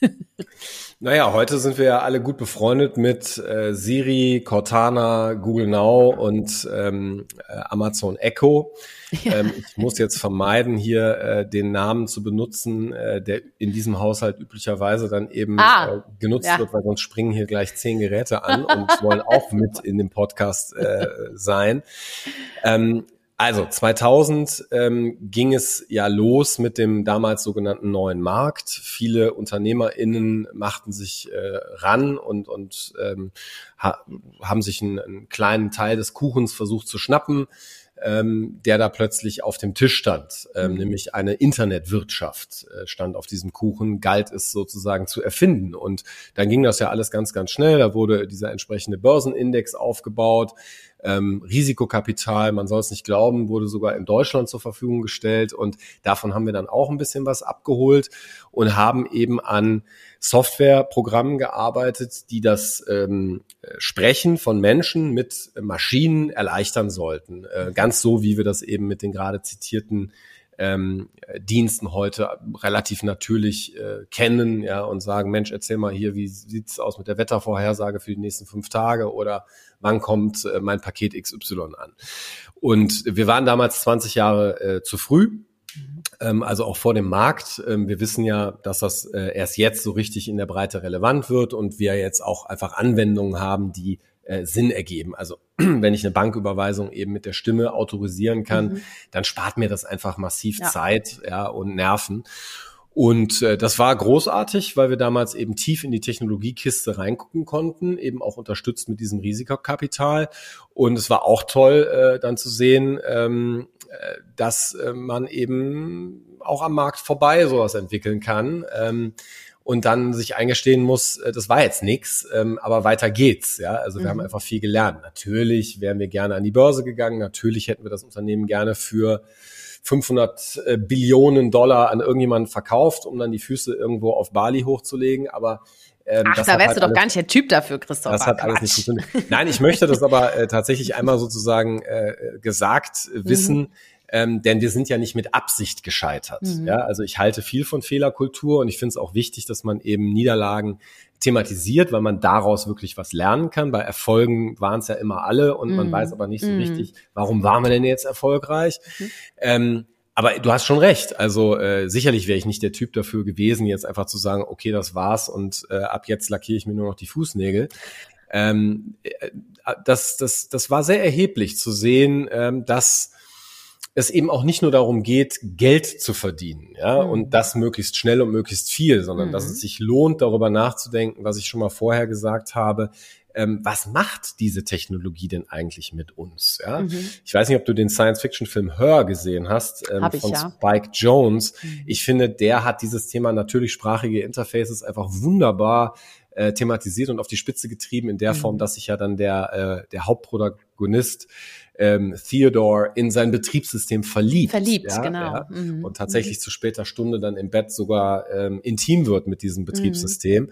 naja, heute sind wir ja alle gut befreundet mit äh, Siri, Cortana, Google Now und ähm, äh, Amazon Echo. Ja. Ähm, ich muss jetzt vermeiden, hier äh, den Namen zu benutzen, äh, der in diesem Haushalt üblicherweise dann eben ah, äh, genutzt ja. wird, weil sonst springen hier gleich zehn Geräte an und wollen auch mit in dem Podcast äh, sein. Ähm, also 2000 ähm, ging es ja los mit dem damals sogenannten neuen Markt. Viele UnternehmerInnen machten sich äh, ran und, und ähm, ha haben sich einen, einen kleinen Teil des Kuchens versucht zu schnappen. ähm, der da plötzlich auf dem Tisch stand, ähm, mhm. nämlich eine Internetwirtschaft äh, stand auf diesem Kuchen, galt es sozusagen zu erfinden. Und dann ging das ja alles ganz, ganz schnell. Da wurde dieser entsprechende Börsenindex aufgebaut. Ähm, Risikokapital, man soll es nicht glauben, wurde sogar in Deutschland zur Verfügung gestellt und davon haben wir dann auch ein bisschen was abgeholt und haben eben an Softwareprogrammen gearbeitet, die das ähm, Sprechen von Menschen mit Maschinen erleichtern sollten. Äh, ganz so, wie wir das eben mit den gerade zitierten ähm, Diensten heute relativ natürlich äh, kennen, ja, und sagen, Mensch, erzähl mal hier, wie sieht's aus mit der Wettervorhersage für die nächsten fünf Tage oder wann kommt äh, mein Paket XY an? Und wir waren damals 20 Jahre äh, zu früh, ähm, also auch vor dem Markt. Ähm, wir wissen ja, dass das äh, erst jetzt so richtig in der Breite relevant wird und wir jetzt auch einfach Anwendungen haben, die äh, Sinn ergeben. Also wenn ich eine Banküberweisung eben mit der Stimme autorisieren kann, mhm. dann spart mir das einfach massiv ja. Zeit ja, und Nerven. Und äh, das war großartig, weil wir damals eben tief in die Technologiekiste reingucken konnten, eben auch unterstützt mit diesem Risikokapital. Und es war auch toll, äh, dann zu sehen, ähm, äh, dass äh, man eben auch am Markt vorbei sowas entwickeln kann. Ähm, und dann sich eingestehen muss, äh, das war jetzt nix, ähm, aber weiter geht's. Ja, also wir mhm. haben einfach viel gelernt. Natürlich wären wir gerne an die Börse gegangen. Natürlich hätten wir das Unternehmen gerne für 500 äh, Billionen Dollar an irgendjemanden verkauft, um dann die Füße irgendwo auf Bali hochzulegen. Aber ähm, Ach, da wärst halt du doch alles, gar nicht der Typ dafür, Christoph. Das hat alles nicht funktioniert. Nein, ich möchte das aber äh, tatsächlich einmal sozusagen äh, gesagt wissen. Mhm ähm, denn wir sind ja nicht mit Absicht gescheitert. Mhm. Ja, also ich halte viel von Fehlerkultur und ich finde es auch wichtig, dass man eben Niederlagen thematisiert, weil man daraus wirklich was lernen kann. Bei Erfolgen waren es ja immer alle und mhm. man weiß aber nicht so mhm. richtig, warum waren wir denn jetzt erfolgreich? Mhm. Ähm, aber du hast schon recht. Also äh, sicherlich wäre ich nicht der Typ dafür gewesen, jetzt einfach zu sagen, okay, das war's und äh, ab jetzt lackiere ich mir nur noch die Fußnägel. Ähm, äh, das, das, das war sehr erheblich zu sehen, ähm, dass es eben auch nicht nur darum geht, Geld zu verdienen, ja, mhm. und das möglichst schnell und möglichst viel, sondern mhm. dass es sich lohnt, darüber nachzudenken, was ich schon mal vorher gesagt habe, ähm, was macht diese Technologie denn eigentlich mit uns? Ja? Mhm. Ich weiß nicht, ob du den Science-Fiction-Film Hör gesehen hast ähm, von ja. Spike Jones. Mhm. Ich finde, der hat dieses Thema natürlich sprachige Interfaces einfach wunderbar äh, thematisiert und auf die Spitze getrieben in der mhm. Form, dass sich ja dann der, äh, der Hauptprotagonist ähm, Theodore in sein Betriebssystem verliebt. Verliebt, ja, genau. Ja, mhm. Und tatsächlich mhm. zu später Stunde dann im Bett sogar ähm, intim wird mit diesem Betriebssystem. Mhm.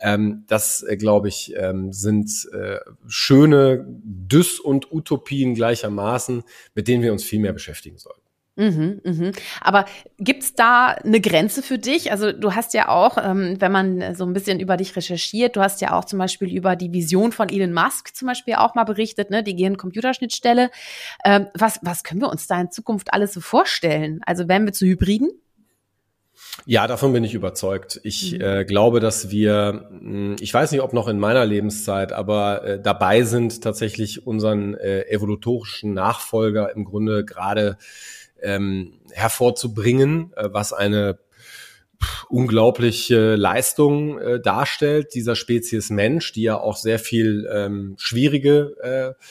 Ähm, das, äh, glaube ich, ähm, sind äh, schöne Dys- und Utopien gleichermaßen, mit denen wir uns viel mehr beschäftigen sollten. Mhm, mhm. Aber gibt's da eine Grenze für dich? Also du hast ja auch, ähm, wenn man so ein bisschen über dich recherchiert, du hast ja auch zum Beispiel über die Vision von Elon Musk zum Beispiel auch mal berichtet, ne, die Gehirn-Computerschnittstelle. Ähm, was, was können wir uns da in Zukunft alles so vorstellen? Also werden wir zu Hybriden? Ja, davon bin ich überzeugt. Ich mhm. äh, glaube, dass wir, hm, ich weiß nicht, ob noch in meiner Lebenszeit, aber äh, dabei sind, tatsächlich unseren äh, evolutorischen Nachfolger im Grunde gerade ähm, hervorzubringen, äh, was eine unglaubliche Leistung äh, darstellt, dieser Spezies Mensch, die ja auch sehr viel ähm, schwierige äh,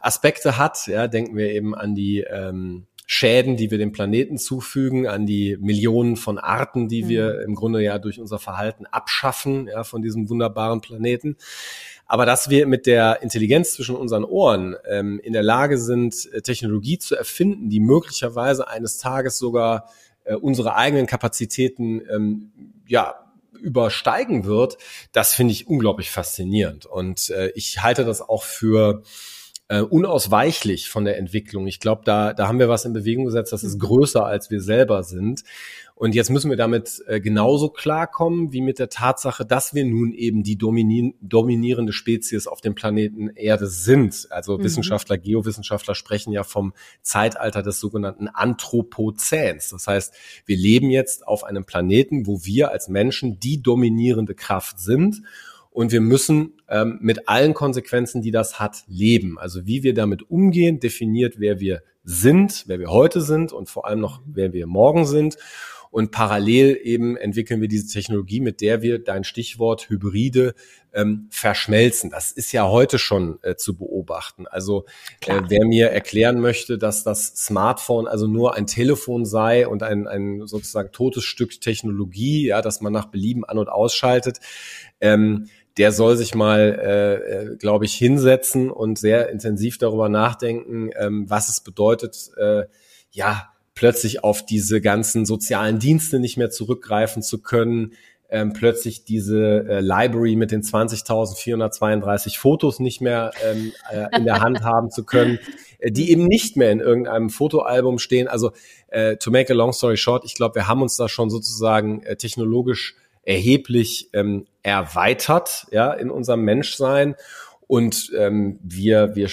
Aspekte hat. Ja, denken wir eben an die ähm, Schäden, die wir dem Planeten zufügen, an die Millionen von Arten, die mhm. wir im Grunde ja durch unser Verhalten abschaffen, ja, von diesem wunderbaren Planeten. Aber dass wir mit der Intelligenz zwischen unseren Ohren ähm, in der Lage sind, äh, Technologie zu erfinden, die möglicherweise eines Tages sogar äh, unsere eigenen Kapazitäten ähm, ja übersteigen wird, das finde ich unglaublich faszinierend. Und äh, ich halte das auch für äh, unausweichlich von der Entwicklung. Ich glaube, da, da haben wir was in Bewegung gesetzt, das ist mhm. größer, als wir selber sind. Und jetzt müssen wir damit äh, genauso klarkommen wie mit der Tatsache, dass wir nun eben die dominierende Spezies auf dem Planeten Erde sind. Also mhm. Wissenschaftler, Geowissenschaftler sprechen ja vom Zeitalter des sogenannten Anthropozäns. Das heißt, wir leben jetzt auf einem Planeten, wo wir als Menschen die dominierende Kraft sind. Und wir müssen ähm, mit allen Konsequenzen, die das hat, leben. Also wie wir damit umgehen, definiert, wer wir sind, wer wir heute sind und vor allem noch, wer wir morgen sind. Und parallel eben entwickeln wir diese Technologie, mit der wir dein Stichwort Hybride ähm, verschmelzen. Das ist ja heute schon äh, zu beobachten. Also äh, wer mir erklären möchte, dass das Smartphone also nur ein Telefon sei und ein, ein sozusagen totes Stück Technologie, ja, dass man nach Belieben an- und ausschaltet, ähm, der soll sich mal, äh, äh, glaube ich, hinsetzen und sehr intensiv darüber nachdenken, ähm, was es bedeutet, äh, ja, plötzlich auf diese ganzen sozialen Dienste nicht mehr zurückgreifen zu können, ähm, plötzlich diese äh, Library mit den 20.432 Fotos nicht mehr ähm, äh, in der Hand haben zu können, äh, die eben nicht mehr in irgendeinem Fotoalbum stehen. Also äh, to make a long story short, ich glaube, wir haben uns da schon sozusagen äh, technologisch erheblich ähm, erweitert, ja, in unserem Menschsein. Und ähm, wir, wir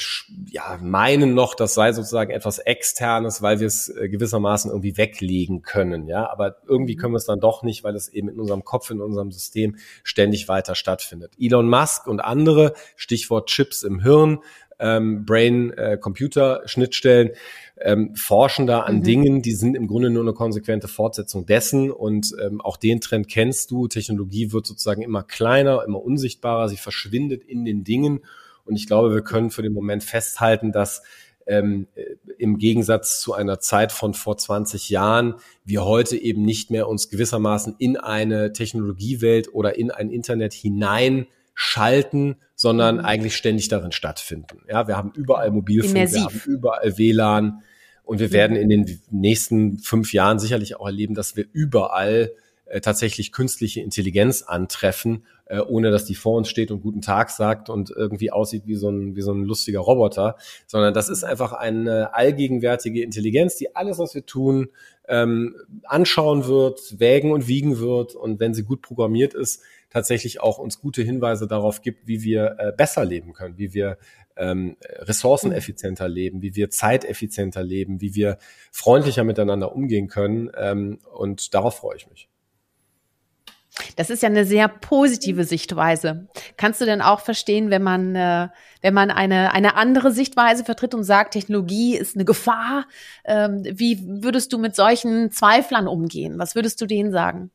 ja, meinen noch, das sei sozusagen etwas Externes, weil wir es äh, gewissermaßen irgendwie weglegen können. Ja, aber irgendwie können wir es dann doch nicht, weil es eben in unserem Kopf, in unserem System ständig weiter stattfindet. Elon Musk und andere, Stichwort Chips im Hirn, ähm, Brain-Computer-Schnittstellen, äh, ähm, forschen da an mhm. Dingen, die sind im Grunde nur eine konsequente Fortsetzung dessen. Und ähm, auch den Trend kennst du. Technologie wird sozusagen immer kleiner, immer unsichtbarer, sie verschwindet in den Dingen. Und ich glaube, wir können für den Moment festhalten, dass ähm, äh, im Gegensatz zu einer Zeit von vor 20 Jahren wir heute eben nicht mehr uns gewissermaßen in eine Technologiewelt oder in ein Internet hinein schalten, sondern mhm. eigentlich ständig darin stattfinden. Ja, wir haben überall Mobilfunk, Immersiv. wir haben überall WLAN, und wir werden in den nächsten fünf Jahren sicherlich auch erleben, dass wir überall äh, tatsächlich künstliche Intelligenz antreffen, äh, ohne dass die vor uns steht und guten Tag sagt und irgendwie aussieht wie so ein, wie so ein lustiger Roboter, sondern das ist einfach eine allgegenwärtige Intelligenz, die alles, was wir tun, ähm, anschauen wird, wägen und wiegen wird und wenn sie gut programmiert ist, tatsächlich auch uns gute Hinweise darauf gibt, wie wir äh, besser leben können, wie wir ähm, ressourceneffizienter leben, wie wir zeiteffizienter leben, wie wir freundlicher miteinander umgehen können. Ähm, und darauf freue ich mich. Das ist ja eine sehr positive Sichtweise. Kannst du denn auch verstehen, wenn man, äh, wenn man eine, eine andere Sichtweise vertritt und sagt, Technologie ist eine Gefahr? Ähm, wie würdest du mit solchen Zweiflern umgehen? Was würdest du denen sagen?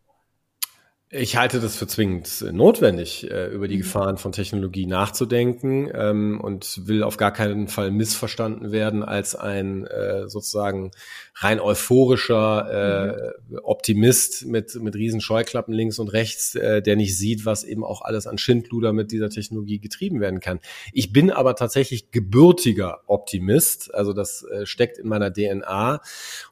Ich halte das für zwingend notwendig, äh, über die mhm. Gefahren von Technologie nachzudenken ähm, und will auf gar keinen Fall missverstanden werden als ein äh, sozusagen rein euphorischer äh, mhm. Optimist mit, mit riesen Scheuklappen links und rechts, äh, der nicht sieht, was eben auch alles an Schindluder mit dieser Technologie getrieben werden kann. Ich bin aber tatsächlich gebürtiger Optimist, also das äh, steckt in meiner DNA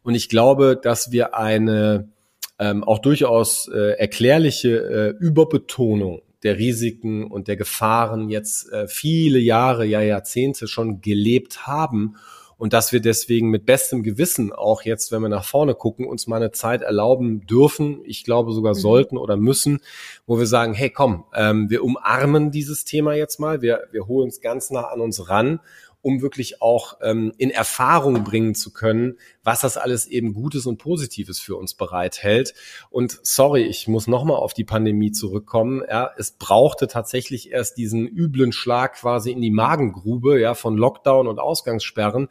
und ich glaube, dass wir eine ähm, auch durchaus äh, erklärliche äh, Überbetonung der Risiken und der Gefahren jetzt äh, viele Jahre, ja Jahrzehnte schon gelebt haben und dass wir deswegen mit bestem Gewissen auch jetzt, wenn wir nach vorne gucken, uns mal eine Zeit erlauben dürfen, ich glaube sogar mhm. sollten oder müssen, wo wir sagen, hey komm, ähm, wir umarmen dieses Thema jetzt mal, wir, wir holen uns ganz nah an uns ran um wirklich auch ähm, in Erfahrung bringen zu können, was das alles eben Gutes und Positives für uns bereithält. Und sorry, ich muss nochmal auf die Pandemie zurückkommen. Ja, es brauchte tatsächlich erst diesen üblen Schlag quasi in die Magengrube, ja, von Lockdown und Ausgangssperren,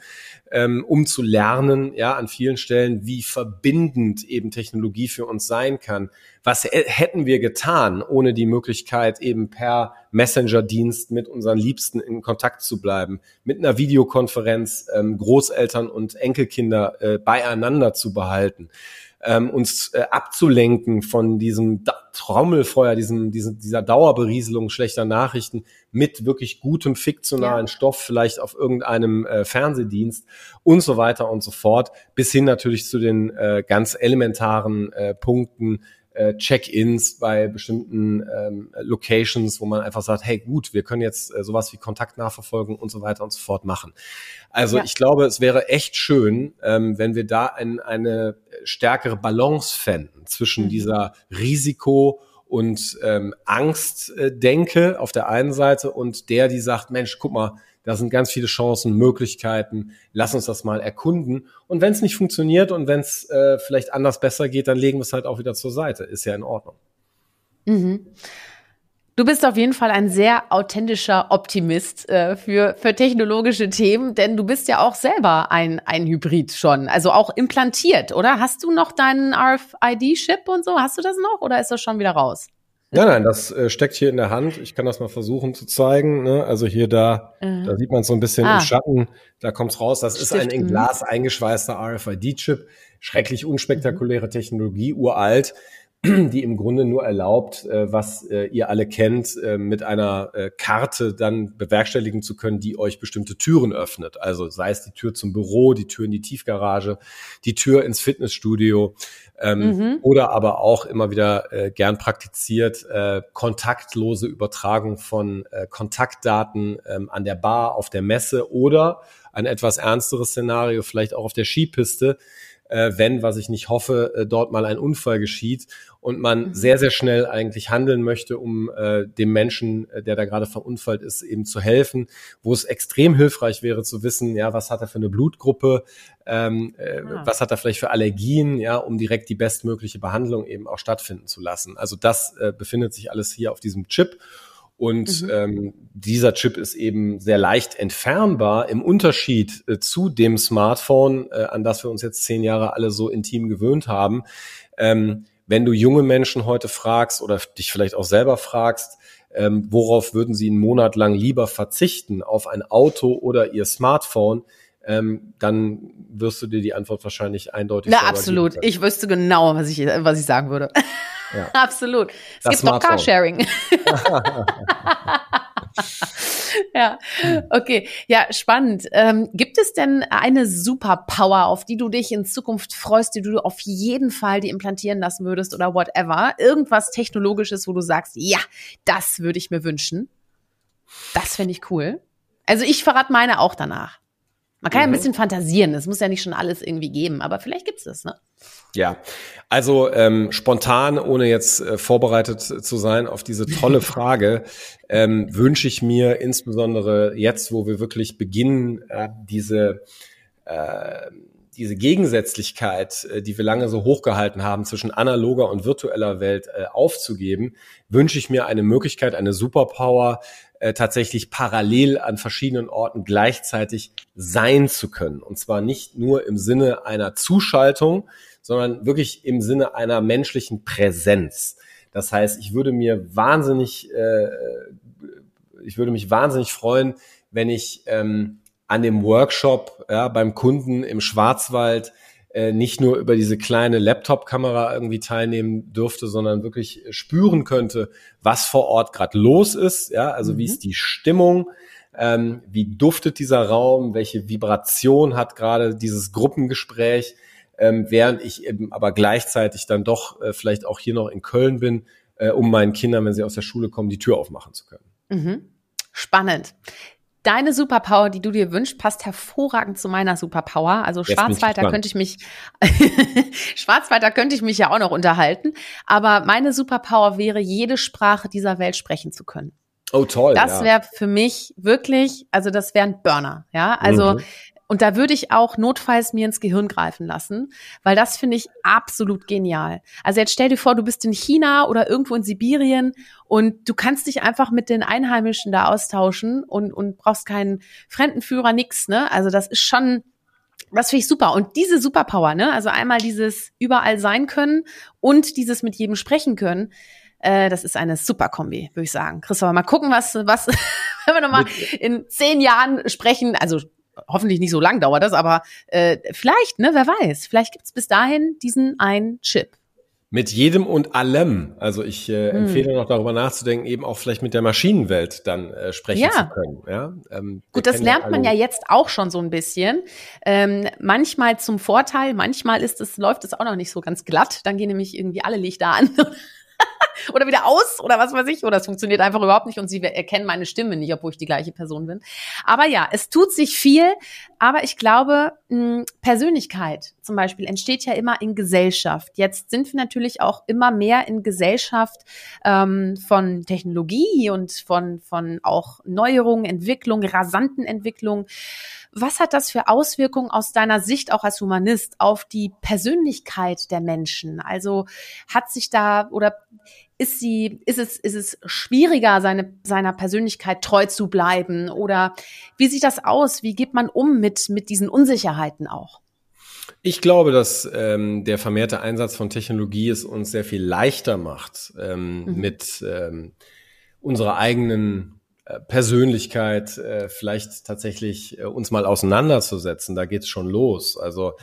ähm, um zu lernen, ja, an vielen Stellen, wie verbindend eben Technologie für uns sein kann. Was hätten wir getan, ohne die Möglichkeit eben per Messenger-Dienst mit unseren Liebsten in Kontakt zu bleiben, mit einer Videokonferenz ähm, Großeltern und Enkelkinder äh, beieinander zu behalten? Ähm, uns äh, abzulenken von diesem da Trommelfeuer, diesem, diesem, dieser Dauerberieselung schlechter Nachrichten mit wirklich gutem fiktionalen ja. Stoff, vielleicht auf irgendeinem äh, Fernsehdienst und so weiter und so fort, bis hin natürlich zu den äh, ganz elementaren äh, Punkten, äh, Check-ins bei bestimmten ähm, Locations, wo man einfach sagt, hey gut, wir können jetzt äh, sowas wie Kontaktnachverfolgung und so weiter und so fort machen. Also ja. ich glaube, es wäre echt schön, ähm, wenn wir da ein, eine stärkere Balance fänden zwischen mhm. dieser Risiko und ähm, Angst äh, denke auf der einen Seite und der, die sagt, Mensch, guck mal, da sind ganz viele Chancen, Möglichkeiten. Lass uns das mal erkunden. Und wenn es nicht funktioniert und wenn es äh, vielleicht anders besser geht, dann legen wir es halt auch wieder zur Seite. Ist ja in Ordnung. Mhm. Du bist auf jeden Fall ein sehr authentischer Optimist äh, für, für technologische Themen, denn du bist ja auch selber ein, ein Hybrid schon, also auch implantiert, oder? Hast du noch deinen RFID-Chip und so? Hast du das noch oder ist das schon wieder raus? Nein, nein, das äh, steckt hier in der Hand. Ich kann das mal versuchen zu zeigen. Ne? Also hier da, mhm. da sieht man so ein bisschen ah. im Schatten, da kommt's raus. Das Stift. ist ein in. Glas eingeschweißter RFID-Chip. Schrecklich unspektakuläre. Technologie, uralt die im Grunde nur erlaubt, äh, was äh, ihr alle kennt, äh, mit einer Karte dann bewerkstelligen zu können, die euch bestimmte Türen öffnet. Also sei es die Tür zum Büro, die Tür in die Tiefgarage, die Tür ins Fitnessstudio ähm, mhm. oder aber auch immer wieder gern praktiziert kontaktlose Übertragung von Kontaktdaten ähm, an der Bar, auf der Messe oder ein etwas ernsteres Szenario vielleicht auch auf der Skipiste äh, wenn, was ich nicht hoffe, äh, dort mal ein Unfall geschieht und man mhm. sehr, sehr schnell eigentlich handeln möchte, um äh, dem Menschen, äh, der da gerade verunfallt ist, eben zu helfen, wo es extrem hilfreich wäre zu wissen, ja, was hat er für eine Blutgruppe, ähm, äh, ah. was hat er vielleicht für Allergien, ja, um direkt die bestmögliche Behandlung eben auch stattfinden zu lassen. Also das äh, befindet sich alles hier auf diesem Chip. Und mhm. ähm, dieser Chip ist eben sehr leicht entfernbar im Unterschied äh, zu dem Smartphone, äh, an das wir uns jetzt zehn Jahre alle so intim gewöhnt haben. Ähm, wenn du junge Menschen heute fragst oder dich vielleicht auch selber fragst, ähm, worauf würden sie einen Monat lang lieber verzichten, auf ein Auto oder ihr Smartphone, ähm, dann wirst du dir die Antwort wahrscheinlich eindeutig Na, absolut. Ich wüsste genau, was ich, was ich sagen würde. Ja. absolut. Es das gibt noch Carsharing. ja, okay. Ja, spannend. Ähm, gibt es denn eine Superpower, auf die du dich in Zukunft freust, die du auf jeden Fall die implantieren lassen würdest oder whatever? Irgendwas Technologisches, wo du sagst, ja, das würde ich mir wünschen. Das fände ich cool. Also ich verrate meine auch danach. Man kann mhm. ja ein mhm. bisschen fantasieren. Es muss ja nicht schon alles irgendwie geben, aber vielleicht gibt's das, ne? Ja, also ähm, spontan, ohne jetzt äh, vorbereitet zu sein auf diese tolle Frage, ähm, wünsche ich mir insbesondere jetzt, wo wir wirklich beginnen, äh, diese äh, diese Gegensätzlichkeit, äh, die wir lange so hochgehalten haben zwischen analoger und virtueller Welt äh, aufzugeben, wünsche ich mir eine Möglichkeit, eine Superpower, äh, tatsächlich parallel an verschiedenen Orten gleichzeitig sein zu können. Und zwar nicht nur im Sinne einer Zuschaltung, sondern wirklich im Sinne einer menschlichen Präsenz. Das heißt, ich würde mir wahnsinnig, äh, ich würde mich wahnsinnig freuen, wenn ich ähm, an dem Workshop ja, beim Kunden im Schwarzwald nicht nur über diese kleine Laptop-Kamera irgendwie teilnehmen dürfte, sondern wirklich spüren könnte, was vor Ort gerade los ist. Ja, also mhm. wie ist die Stimmung, ähm, wie duftet dieser Raum, welche Vibration hat gerade dieses Gruppengespräch ähm, während ich eben aber gleichzeitig dann doch äh, vielleicht auch hier noch in Köln bin, äh, um meinen Kindern, wenn sie aus der Schule kommen, die Tür aufmachen zu können. Mhm. Spannend. Deine Superpower, die du dir wünschst, passt hervorragend zu meiner Superpower. Also Schwarzwalder könnte ich mich, Schwarzwalder könnte ich mich ja auch noch unterhalten. Aber meine Superpower wäre, jede Sprache dieser Welt sprechen zu können. Oh, toll. Das ja. wäre für mich wirklich, also das wäre ein Burner. Ja, also mhm. Und da würde ich auch notfalls mir ins Gehirn greifen lassen, weil das finde ich absolut genial. Also jetzt stell dir vor, du bist in China oder irgendwo in Sibirien und du kannst dich einfach mit den Einheimischen da austauschen und, und brauchst keinen Fremdenführer, nix, ne? Also das ist schon, das finde ich super. Und diese Superpower, ne? Also einmal dieses überall sein können und dieses mit jedem sprechen können, äh, das ist eine super Kombi, würde ich sagen. Christopher, mal gucken, was, was, wenn wir nochmal in zehn Jahren sprechen, also hoffentlich nicht so lang dauert das, aber äh, vielleicht, ne, wer weiß, vielleicht gibt's bis dahin diesen einen Chip. Mit jedem und allem. Also ich äh, hm. empfehle noch darüber nachzudenken, eben auch vielleicht mit der Maschinenwelt dann äh, sprechen ja. zu können. Ja? Ähm, Gut, das lernt man ja jetzt auch schon so ein bisschen. Ähm, manchmal zum Vorteil, manchmal ist es, läuft es auch noch nicht so ganz glatt. Dann gehen nämlich irgendwie alle Lichter an oder wieder aus oder was weiß ich, oder es funktioniert einfach überhaupt nicht und sie erkennen meine Stimme nicht, obwohl ich die gleiche Person bin. Aber ja, es tut sich viel, aber ich glaube, Persönlichkeit zum Beispiel entsteht ja immer in Gesellschaft. Jetzt sind wir natürlich auch immer mehr in Gesellschaft ähm, von Technologie und von, von auch Neuerungen, Entwicklung, rasanten Entwicklungen. Was hat das für Auswirkungen aus deiner Sicht auch als Humanist auf die Persönlichkeit der Menschen? Also hat sich da oder ist sie, ist es, ist es schwieriger, seine, seiner Persönlichkeit treu zu bleiben? Oder wie sieht das aus? Wie geht man um mit, mit diesen Unsicherheiten auch? Ich glaube, dass ähm, der vermehrte Einsatz von Technologie es uns sehr viel leichter macht, ähm, mhm. mit ähm, unserer eigenen Persönlichkeit äh, vielleicht tatsächlich äh, uns mal auseinanderzusetzen. Da geht's schon los. Also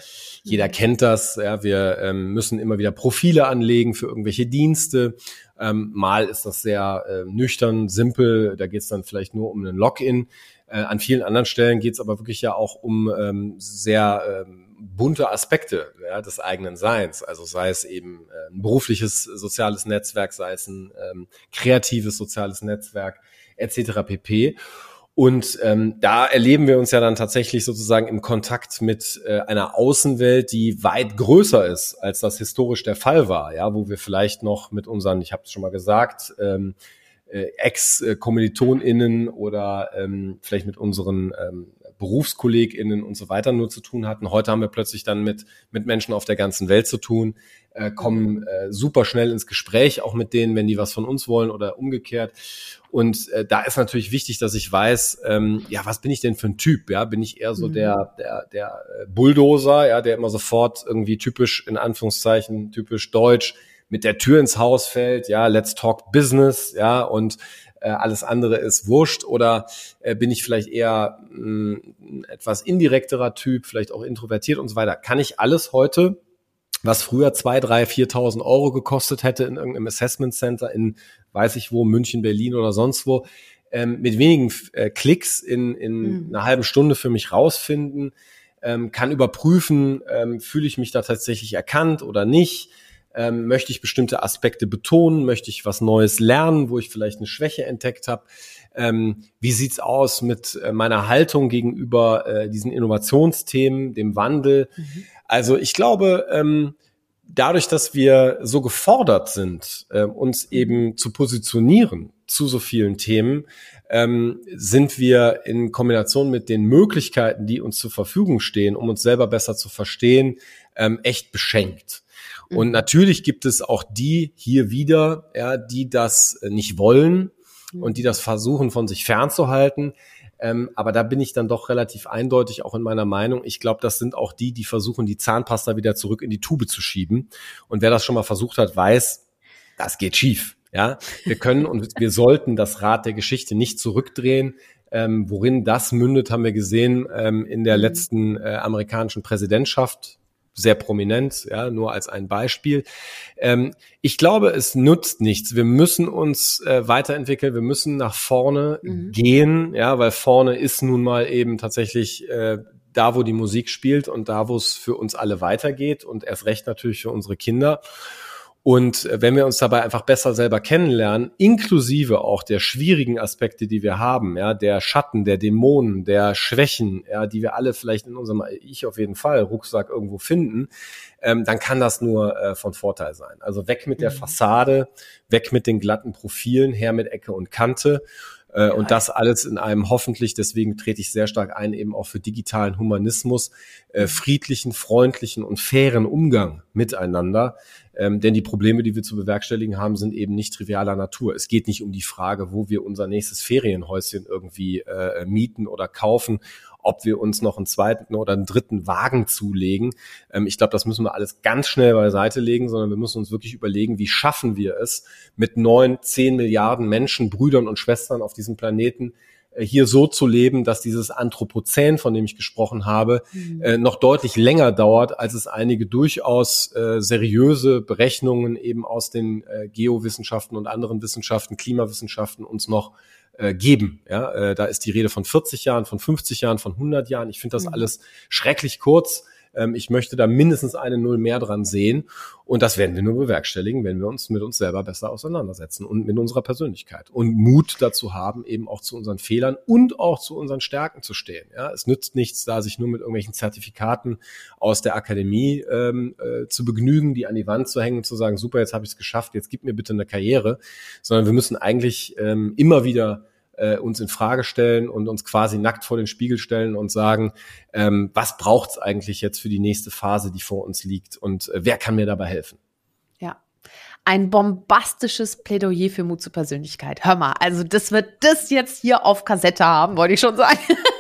jeder mhm. kennt das. Ja, wir ähm, müssen immer wieder Profile anlegen für irgendwelche Dienste. Ähm, mal ist das sehr äh, nüchtern, simpel. Da geht's dann vielleicht nur um einen Login. Äh, an vielen anderen Stellen geht's aber wirklich ja auch um ähm, sehr ähm, bunte Aspekte ja, des eigenen Seins. Also sei es eben äh, ein berufliches soziales Netzwerk, sei es ein ähm, kreatives soziales Netzwerk etc. pp. Und ähm, da erleben wir uns ja dann tatsächlich sozusagen im Kontakt mit äh, einer Außenwelt, die weit größer ist, als das historisch der Fall war, ja, wo wir vielleicht noch mit unseren, ich habe es schon mal gesagt, ähm, äh, Ex-KommilitonInnen oder ähm, vielleicht mit unseren ähm, BerufskollegInnen und so weiter nur zu tun hatten. Heute haben wir plötzlich dann mit, mit Menschen auf der ganzen Welt zu tun, äh, kommen äh, super schnell ins Gespräch, auch mit denen, wenn die was von uns wollen oder umgekehrt. Und äh, da ist natürlich wichtig, dass ich weiß, ähm, ja, was bin ich denn für ein Typ? Ja, bin ich eher so mhm. der, der, der äh, Bulldozer, ja, der immer sofort irgendwie typisch, in Anführungszeichen, typisch deutsch mit der Tür ins Haus fällt, ja, let's talk business, ja, und äh, alles andere ist wurscht oder äh, bin ich vielleicht eher mh, mm, etwas indirekterer Typ, vielleicht auch introvertiert und so weiter. Kann ich alles heute, was früher zwei, drei, viertausend Euro gekostet hätte in irgendeinem Assessment Center in, weiß ich wo, München, Berlin oder sonst wo, ähm, mit wenigen äh, Klicks in, in mhm. einer halben Stunde für mich rausfinden, ähm, kann überprüfen, ähm, fühle ich mich da tatsächlich erkannt oder nicht, ähm, möchte ich bestimmte Aspekte betonen? Möchte ich was Neues lernen, wo ich vielleicht eine Schwäche entdeckt habe? Ähm, wie sieht's aus mit äh, meiner Haltung gegenüber äh, diesen Innovationsthemen, dem Wandel? Mhm. Also ich glaube, ähm, dadurch, dass wir so gefordert sind, äh, uns mhm. eben zu positionieren zu so vielen Themen, ähm, sind wir in Kombination mit den Möglichkeiten, die uns zur Verfügung stehen, um uns selber besser zu verstehen, ähm, echt beschenkt. Und mhm. natürlich gibt es auch die hier wieder, ja, die das äh, nicht wollen mhm. und die das versuchen von sich fernzuhalten. Ähm, aber da bin ich dann doch relativ eindeutig auch in meiner Meinung. Ich glaube, das sind auch die, die versuchen, die Zahnpasta wieder zurück in die Tube zu schieben. Und wer das schon mal versucht hat, weiß, das geht schief. Ja, wir können und wir sollten das Rad der Geschichte nicht zurückdrehen. Ähm, worin das mündet, haben wir gesehen ähm, in der mhm. letzten äh, amerikanischen Präsidentschaft sehr prominent, ja, nur als ein Beispiel. Ähm, ich glaube, es nutzt nichts. Wir müssen uns äh, weiterentwickeln, wir müssen nach vorne mhm. gehen, ja, weil vorne ist nun mal eben tatsächlich äh, da, wo die Musik spielt und da, wo es für uns alle weitergeht und erst recht natürlich für unsere Kinder. Und äh, wenn wir uns dabei einfach besser selber kennenlernen, inklusive auch der schwierigen Aspekte, die wir haben, ja, der Schatten, der Dämonen, der Schwächen, ja, die wir alle vielleicht in unserem, ich auf jeden Fall, Rucksack irgendwo finden, ähm, dann kann das nur äh, von Vorteil sein. Also weg mit der mhm. Fassade, weg mit den glatten Profilen, her mit Ecke und Kante. Äh, und das alles in einem hoffentlich, deswegen trete ich sehr stark ein, eben auch für digitalen Humanismus, äh, friedlichen, freundlichen und fairen Umgang miteinander. Ähm, denn die Probleme, die wir zu bewerkstelligen haben, sind eben nicht trivialer Natur. Es geht nicht um die Frage, wo wir unser nächstes Ferienhäuschen irgendwie äh, mieten oder kaufen ob wir uns noch einen zweiten oder einen dritten Wagen zulegen. Ähm, ich glaube, das müssen wir alles ganz schnell beiseite legen, sondern wir müssen uns wirklich überlegen, wie schaffen wir es mit neun, zehn Milliarden Menschen, Brüdern und Schwestern auf diesem Planeten, hier so zu leben, dass dieses Anthropozän, von dem ich gesprochen habe, mhm. äh, noch deutlich länger dauert, als es einige durchaus äh, seriöse Berechnungen eben aus den äh, Geowissenschaften und anderen Wissenschaften, Klimawissenschaften uns noch äh, geben. Ja, äh, da ist die Rede von 40 Jahren, von 50 Jahren, von 100 Jahren. Ich finde das mhm. alles schrecklich kurz. Ähm, ich möchte da mindestens eine Null mehr dran sehen. Und das werden wir nur bewerkstelligen, wenn wir uns mit uns selber besser auseinandersetzen und mit unserer Persönlichkeit. Und Mut dazu haben, eben auch zu unseren Fehlern und auch zu unseren Stärken zu stehen. Ja, es nützt nichts, da sich nur mit irgendwelchen Zertifikaten aus der Akademie ähm, äh, zu begnügen, die an die Wand zu hängen und zu sagen, super, jetzt habe ich es geschafft, jetzt gib mir bitte eine Karriere, sondern wir müssen eigentlich ähm, immer wieder äh, uns in Frage stellen und uns quasi nackt vor den Spiegel stellen und sagen, ähm, was braucht es eigentlich jetzt für die nächste Phase, die vor uns liegt und äh, wer kann mir dabei helfen? Ja. ein bombastisches Plädoyer für Mut zur Persönlichkeit. Hör mal, also das wird das jetzt hier auf Kassette haben, wollte ich schon sagen.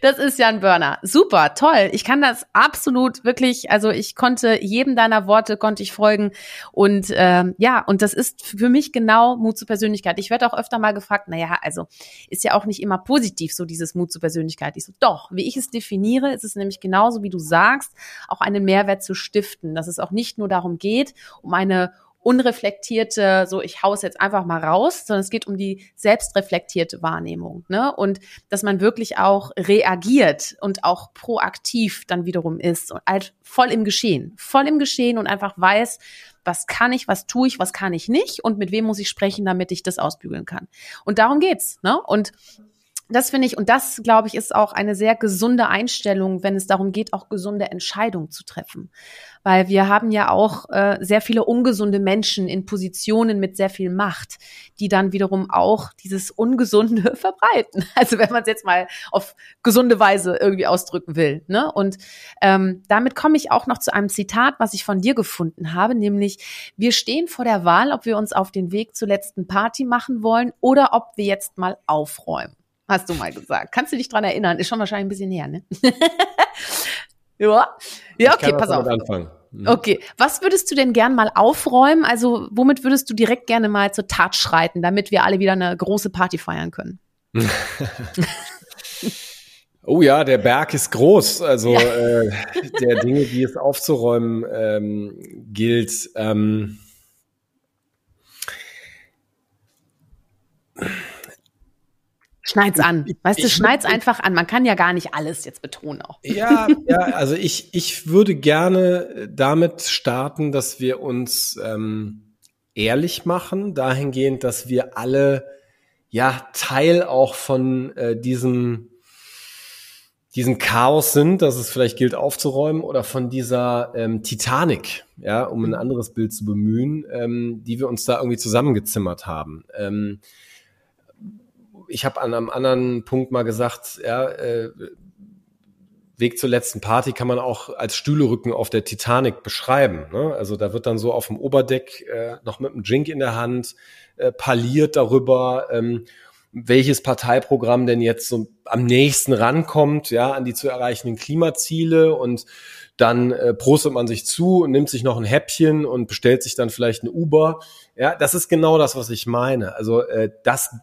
Das ist ja ein Burner. Super, toll. Ich kann das absolut wirklich, also ich konnte jedem deiner Worte, konnte ich folgen. Und ähm, ja, und das ist für mich genau Mut zur Persönlichkeit. Ich werde auch öfter mal gefragt, naja, also ist ja auch nicht immer positiv, so dieses Mut zur Persönlichkeit. Ich so, doch, wie ich es definiere, ist es nämlich genauso, wie du sagst, auch einen Mehrwert zu stiften. Dass es auch nicht nur darum geht, um eine unreflektierte, so ich hau's jetzt einfach mal raus, sondern es geht um die selbstreflektierte Wahrnehmung, ne? Und dass man wirklich auch reagiert und auch proaktiv dann wiederum ist und halt voll im Geschehen, voll im Geschehen und einfach weiß, was kann ich, was tue ich, was kann ich nicht und mit wem muss ich sprechen, damit ich das ausbügeln kann. Und darum geht's, ne? Und das finde ich, und das, glaube ich, ist auch eine sehr gesunde Einstellung, wenn es darum geht, auch gesunde Entscheidungen zu treffen. Weil wir haben ja auch äh, sehr viele ungesunde Menschen in Positionen mit sehr viel Macht, die dann wiederum auch dieses Ungesunde verbreiten. Also wenn man es jetzt mal auf gesunde Weise irgendwie ausdrücken will. Ne? Und ähm, damit komme ich auch noch zu einem Zitat, was ich von dir gefunden habe, nämlich wir stehen vor der Wahl, ob wir uns auf den Weg zur letzten Party machen wollen oder ob wir jetzt mal aufräumen hast du mal gesagt. Kannst du dich dran erinnern? Ist schon wahrscheinlich ein bisschen her, ne? ja. Ja, okay, pass auf. Mhm. Okay, was würdest du denn gern mal aufräumen? Also, womit würdest du direkt gerne mal zur Tat schreiten, damit wir alle wieder eine große Party feiern können? oh ja, der Berg ist groß. Also ja. äh, der Dinge, die es aufzuräumen ähm, gilt. Ähm, Schneid's an. Weißt ich, du, schneid's ich, einfach an. Man kann ja gar nicht alles jetzt betonen auch. Ja, ja, also ich, ich würde gerne damit starten, dass wir uns ähm, ehrlich machen, dahingehend, dass wir alle ja Teil auch von äh, diesem diesen Chaos sind, dass es vielleicht gilt aufzuräumen, oder von dieser ähm, Titanic, ja, um ein anderes Bild zu bemühen, ähm, die wir uns da irgendwie zusammengezimmert haben. Ähm, ich habe an einem anderen Punkt mal gesagt, ja, äh, Weg zur letzten Party kann man auch als Stühlerücken auf der Titanic beschreiben. Ne? Also da wird dann so auf dem Oberdeck äh, noch mit einem Drink in der Hand äh, parliert darüber, ähm, welches Parteiprogramm denn jetzt so am nächsten rankommt, ja, an die zu erreichenden Klimaziele und dann äh, prostet man sich zu und nimmt sich noch ein Häppchen und bestellt sich dann vielleicht ein Uber. Ja, das ist genau das, was ich meine. Also äh, das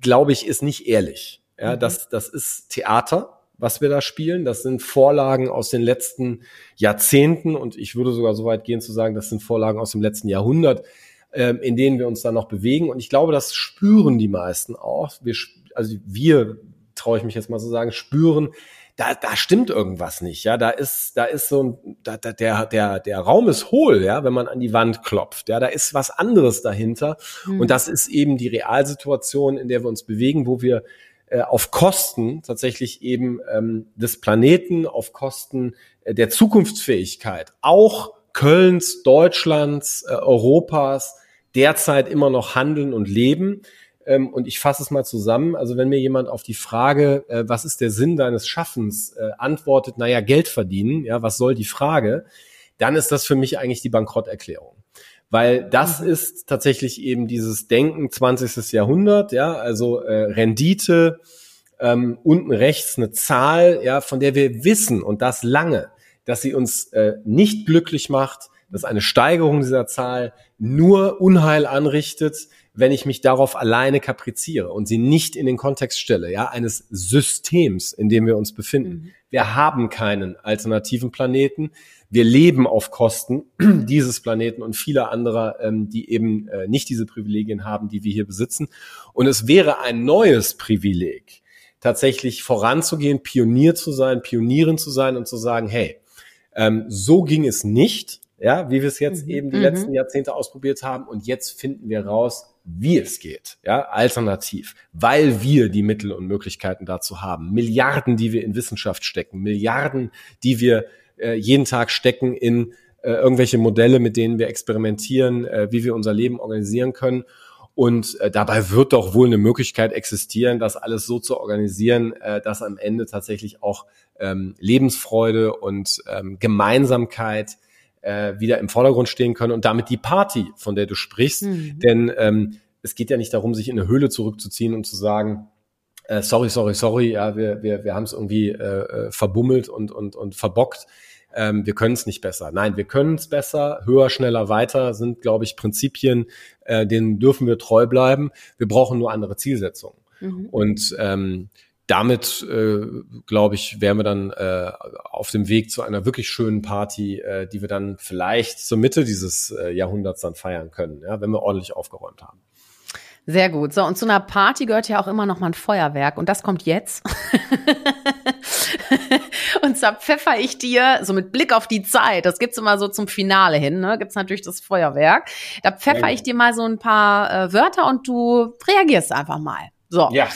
glaube ich, ist nicht ehrlich. Ja, mhm. das, das ist Theater, was wir da spielen. Das sind Vorlagen aus den letzten Jahrzehnten und ich würde sogar so weit gehen zu sagen, das sind Vorlagen aus dem letzten Jahrhundert, ähm, in denen wir uns dann noch bewegen. Und ich glaube, das spüren die meisten auch. Wir, also wir, traue ich mich jetzt mal zu sagen, spüren, da, da stimmt irgendwas nicht, ja, da ist, da ist so ein, da, da, der, der, der Raum ist hohl, ja, wenn man an die Wand klopft, ja, da ist was anderes dahinter mhm. und das ist eben die Realsituation, in der wir uns bewegen, wo wir äh, auf Kosten tatsächlich eben ähm, des Planeten, auf Kosten äh, der Zukunftsfähigkeit, auch Kölns, Deutschlands, äh, Europas derzeit immer noch handeln und leben. Ähm, und ich fasse es mal zusammen. Also wenn mir jemand auf die Frage, äh, was ist der Sinn deines Schaffens, äh, antwortet, naja, Geld verdienen, ja, was soll die Frage, dann ist das für mich eigentlich die Bankrotterklärung. Weil das mhm. ist tatsächlich eben dieses Denken 20. Jahrhundert, ja, also äh, Rendite, ähm, unten rechts eine Zahl, ja, von der wir wissen und das lange, dass sie uns äh, nicht glücklich macht, dass eine Steigerung dieser Zahl nur Unheil anrichtet, wenn ich mich darauf alleine kapriziere und sie nicht in den Kontext stelle, ja, eines Systems, in dem wir uns befinden. Mhm. Wir haben keinen alternativen Planeten. Wir leben auf Kosten dieses Planeten und vieler anderer, ähm, die eben äh, nicht diese Privilegien haben, die wir hier besitzen. Und es wäre ein neues Privileg, tatsächlich voranzugehen, Pionier zu sein, Pionierin zu sein und zu sagen, hey, ähm, so ging es nicht, ja, wie wir es jetzt mhm. eben die mhm. letzten Jahrzehnte ausprobiert haben. Und jetzt finden wir raus, wie es geht, ja, alternativ, weil wir die Mittel und Möglichkeiten dazu haben. Milliarden, die wir in Wissenschaft stecken, Milliarden, die wir äh, jeden Tag stecken in äh, irgendwelche Modelle, mit denen wir experimentieren, äh, wie wir unser Leben organisieren können. Und äh, dabei wird doch wohl eine Möglichkeit existieren, das alles so zu organisieren, äh, dass am Ende tatsächlich auch ähm, Lebensfreude und ähm, Gemeinsamkeit äh, wieder im Vordergrund stehen können und damit die Party, von der du sprichst. Mhm. Denn ähm, es geht ja nicht darum, sich in eine Höhle zurückzuziehen und zu sagen, äh, sorry, sorry, sorry, ja, wir, wir, wir haben es irgendwie äh, äh, verbummelt und, und, und verbockt. Ähm, wir können es nicht besser. Nein, wir können es besser, höher, schneller, weiter sind, glaube ich, Prinzipien, äh, denen dürfen wir treu bleiben. Wir brauchen nur andere Zielsetzungen. Mhm. Und ähm, damit, äh, glaube ich, wären wir dann äh, auf dem Weg zu einer wirklich schönen Party, äh, die wir dann vielleicht zur Mitte dieses äh, Jahrhunderts dann feiern können, ja, wenn wir ordentlich aufgeräumt haben. Sehr gut. So, und zu einer Party gehört ja auch immer noch mal ein Feuerwerk. Und das kommt jetzt. und zwar pfeffer ich dir, so mit Blick auf die Zeit, das gibt's immer so zum Finale hin, ne, gibt's natürlich das Feuerwerk. Da pfeffer ich dir mal so ein paar äh, Wörter und du reagierst einfach mal. So. Ja.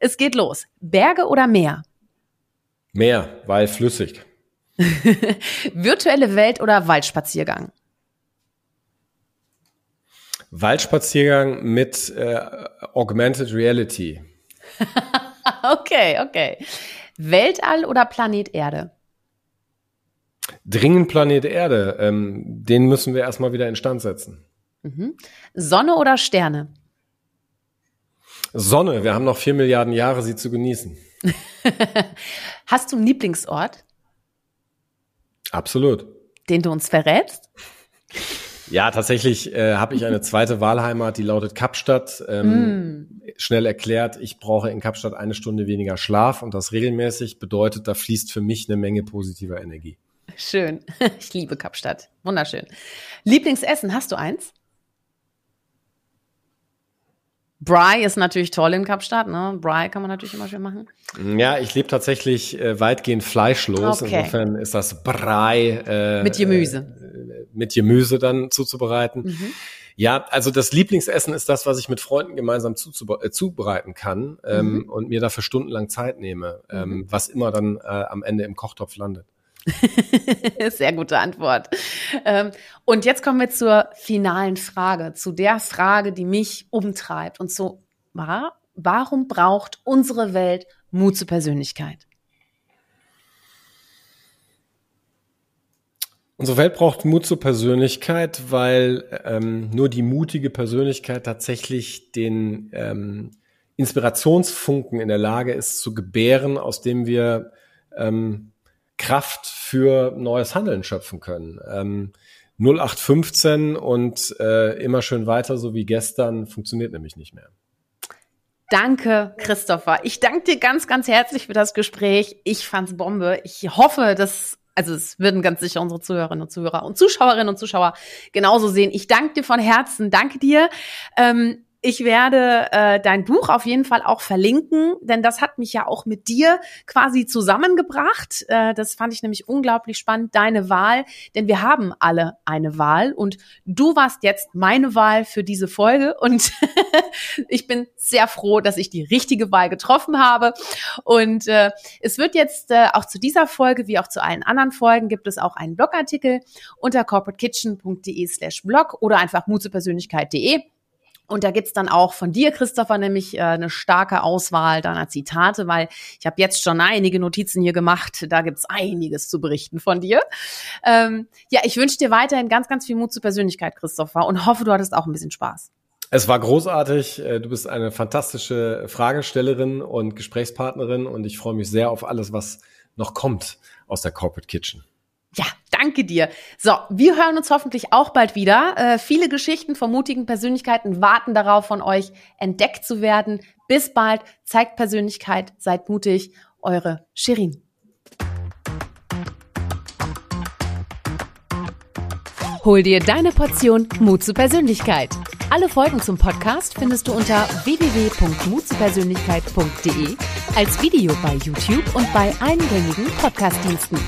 Es geht los. Berge oder Meer? Meer, weil flüssig. Virtuelle Welt oder Waldspaziergang? Waldspaziergang mit äh, Augmented Reality. okay, okay. Weltall oder Planet Erde? Dringend Planet Erde. Ähm, den müssen wir erstmal wieder instand setzen. Mhm. Sonne oder Sterne? Sonne. Wir haben noch vier Milliarden Jahre, sie zu genießen. Hast du einen Lieblingsort? Absolut. Den du uns verrätst? Ja, tatsächlich äh, habe ich eine zweite Wahlheimat, die lautet Kapstadt. Ähm, mm. Schnell erklärt, ich brauche in Kapstadt eine Stunde weniger Schlaf und das regelmäßig bedeutet, da fließt für mich eine Menge positiver Energie. Schön. Ich liebe Kapstadt. Wunderschön. Lieblingsessen, hast du eins? Bry ist natürlich toll in Kapstadt, ne? Bry kann man natürlich immer schön machen. Ja, ich lebe tatsächlich äh, weitgehend fleischlos. Okay. Insofern ist das Brei äh, mit Gemüse. Äh, mit Gemüse dann zuzubereiten. Mhm. Ja, also das Lieblingsessen ist das, was ich mit Freunden gemeinsam äh, zubereiten kann ähm, mhm. und mir dafür stundenlang Zeit nehme, ähm, mhm. was immer dann äh, am Ende im Kochtopf landet. Sehr gute Antwort. Ähm, und jetzt kommen wir zur finalen Frage, zu der Frage, die mich umtreibt. Und so, warum braucht unsere Welt Mut zur Persönlichkeit? Unsere Welt braucht Mut zur Persönlichkeit, weil ähm, nur die mutige Persönlichkeit tatsächlich den ähm, Inspirationsfunken in der Lage ist zu gebären, aus dem wir ähm, Kraft für neues Handeln schöpfen können. Ähm, 0815 und äh, immer schön weiter, so wie gestern, funktioniert nämlich nicht mehr. Danke, Christopher. Ich danke dir ganz, ganz herzlich für das Gespräch. Ich fand's Bombe. Ich hoffe, dass, also es würden ganz sicher unsere Zuhörerinnen und Zuhörer und Zuschauerinnen und Zuschauer genauso sehen. Ich danke dir von Herzen. Danke dir. Ähm, ich werde äh, dein Buch auf jeden Fall auch verlinken, denn das hat mich ja auch mit dir quasi zusammengebracht. Äh, das fand ich nämlich unglaublich spannend, deine Wahl, denn wir haben alle eine Wahl und du warst jetzt meine Wahl für diese Folge und ich bin sehr froh, dass ich die richtige Wahl getroffen habe. Und äh, es wird jetzt äh, auch zu dieser Folge wie auch zu allen anderen Folgen gibt es auch einen Blogartikel unter corporatekitchen.de slash blog oder einfach mutzupersönlichkeit.de und da gibt's dann auch von dir, Christopher, nämlich äh, eine starke Auswahl deiner Zitate, weil ich habe jetzt schon einige Notizen hier gemacht. Da gibt's einiges zu berichten von dir. Ähm, ja, ich wünsche dir weiterhin ganz, ganz viel Mut zur Persönlichkeit, Christopher, und hoffe, du hattest auch ein bisschen Spaß. Es war großartig. Äh, du bist eine fantastische Fragestellerin und Gesprächspartnerin und ich freue mich sehr auf alles, was noch kommt aus der Corporate Kitchen. Ja, danke dir. So, wir hören uns hoffentlich auch bald wieder. Äh, viele Geschichten von mutigen Persönlichkeiten warten darauf, von euch entdeckt zu werden. Bis bald. Zeigt Persönlichkeit, seid mutig. Eure Shirin. Hol dir deine Portion Mut zur Persönlichkeit. Alle Folgen zum Podcast findest du unter www.mutzupersönlichkeit.de als Video bei YouTube und bei allen gängigen Podcastdiensten.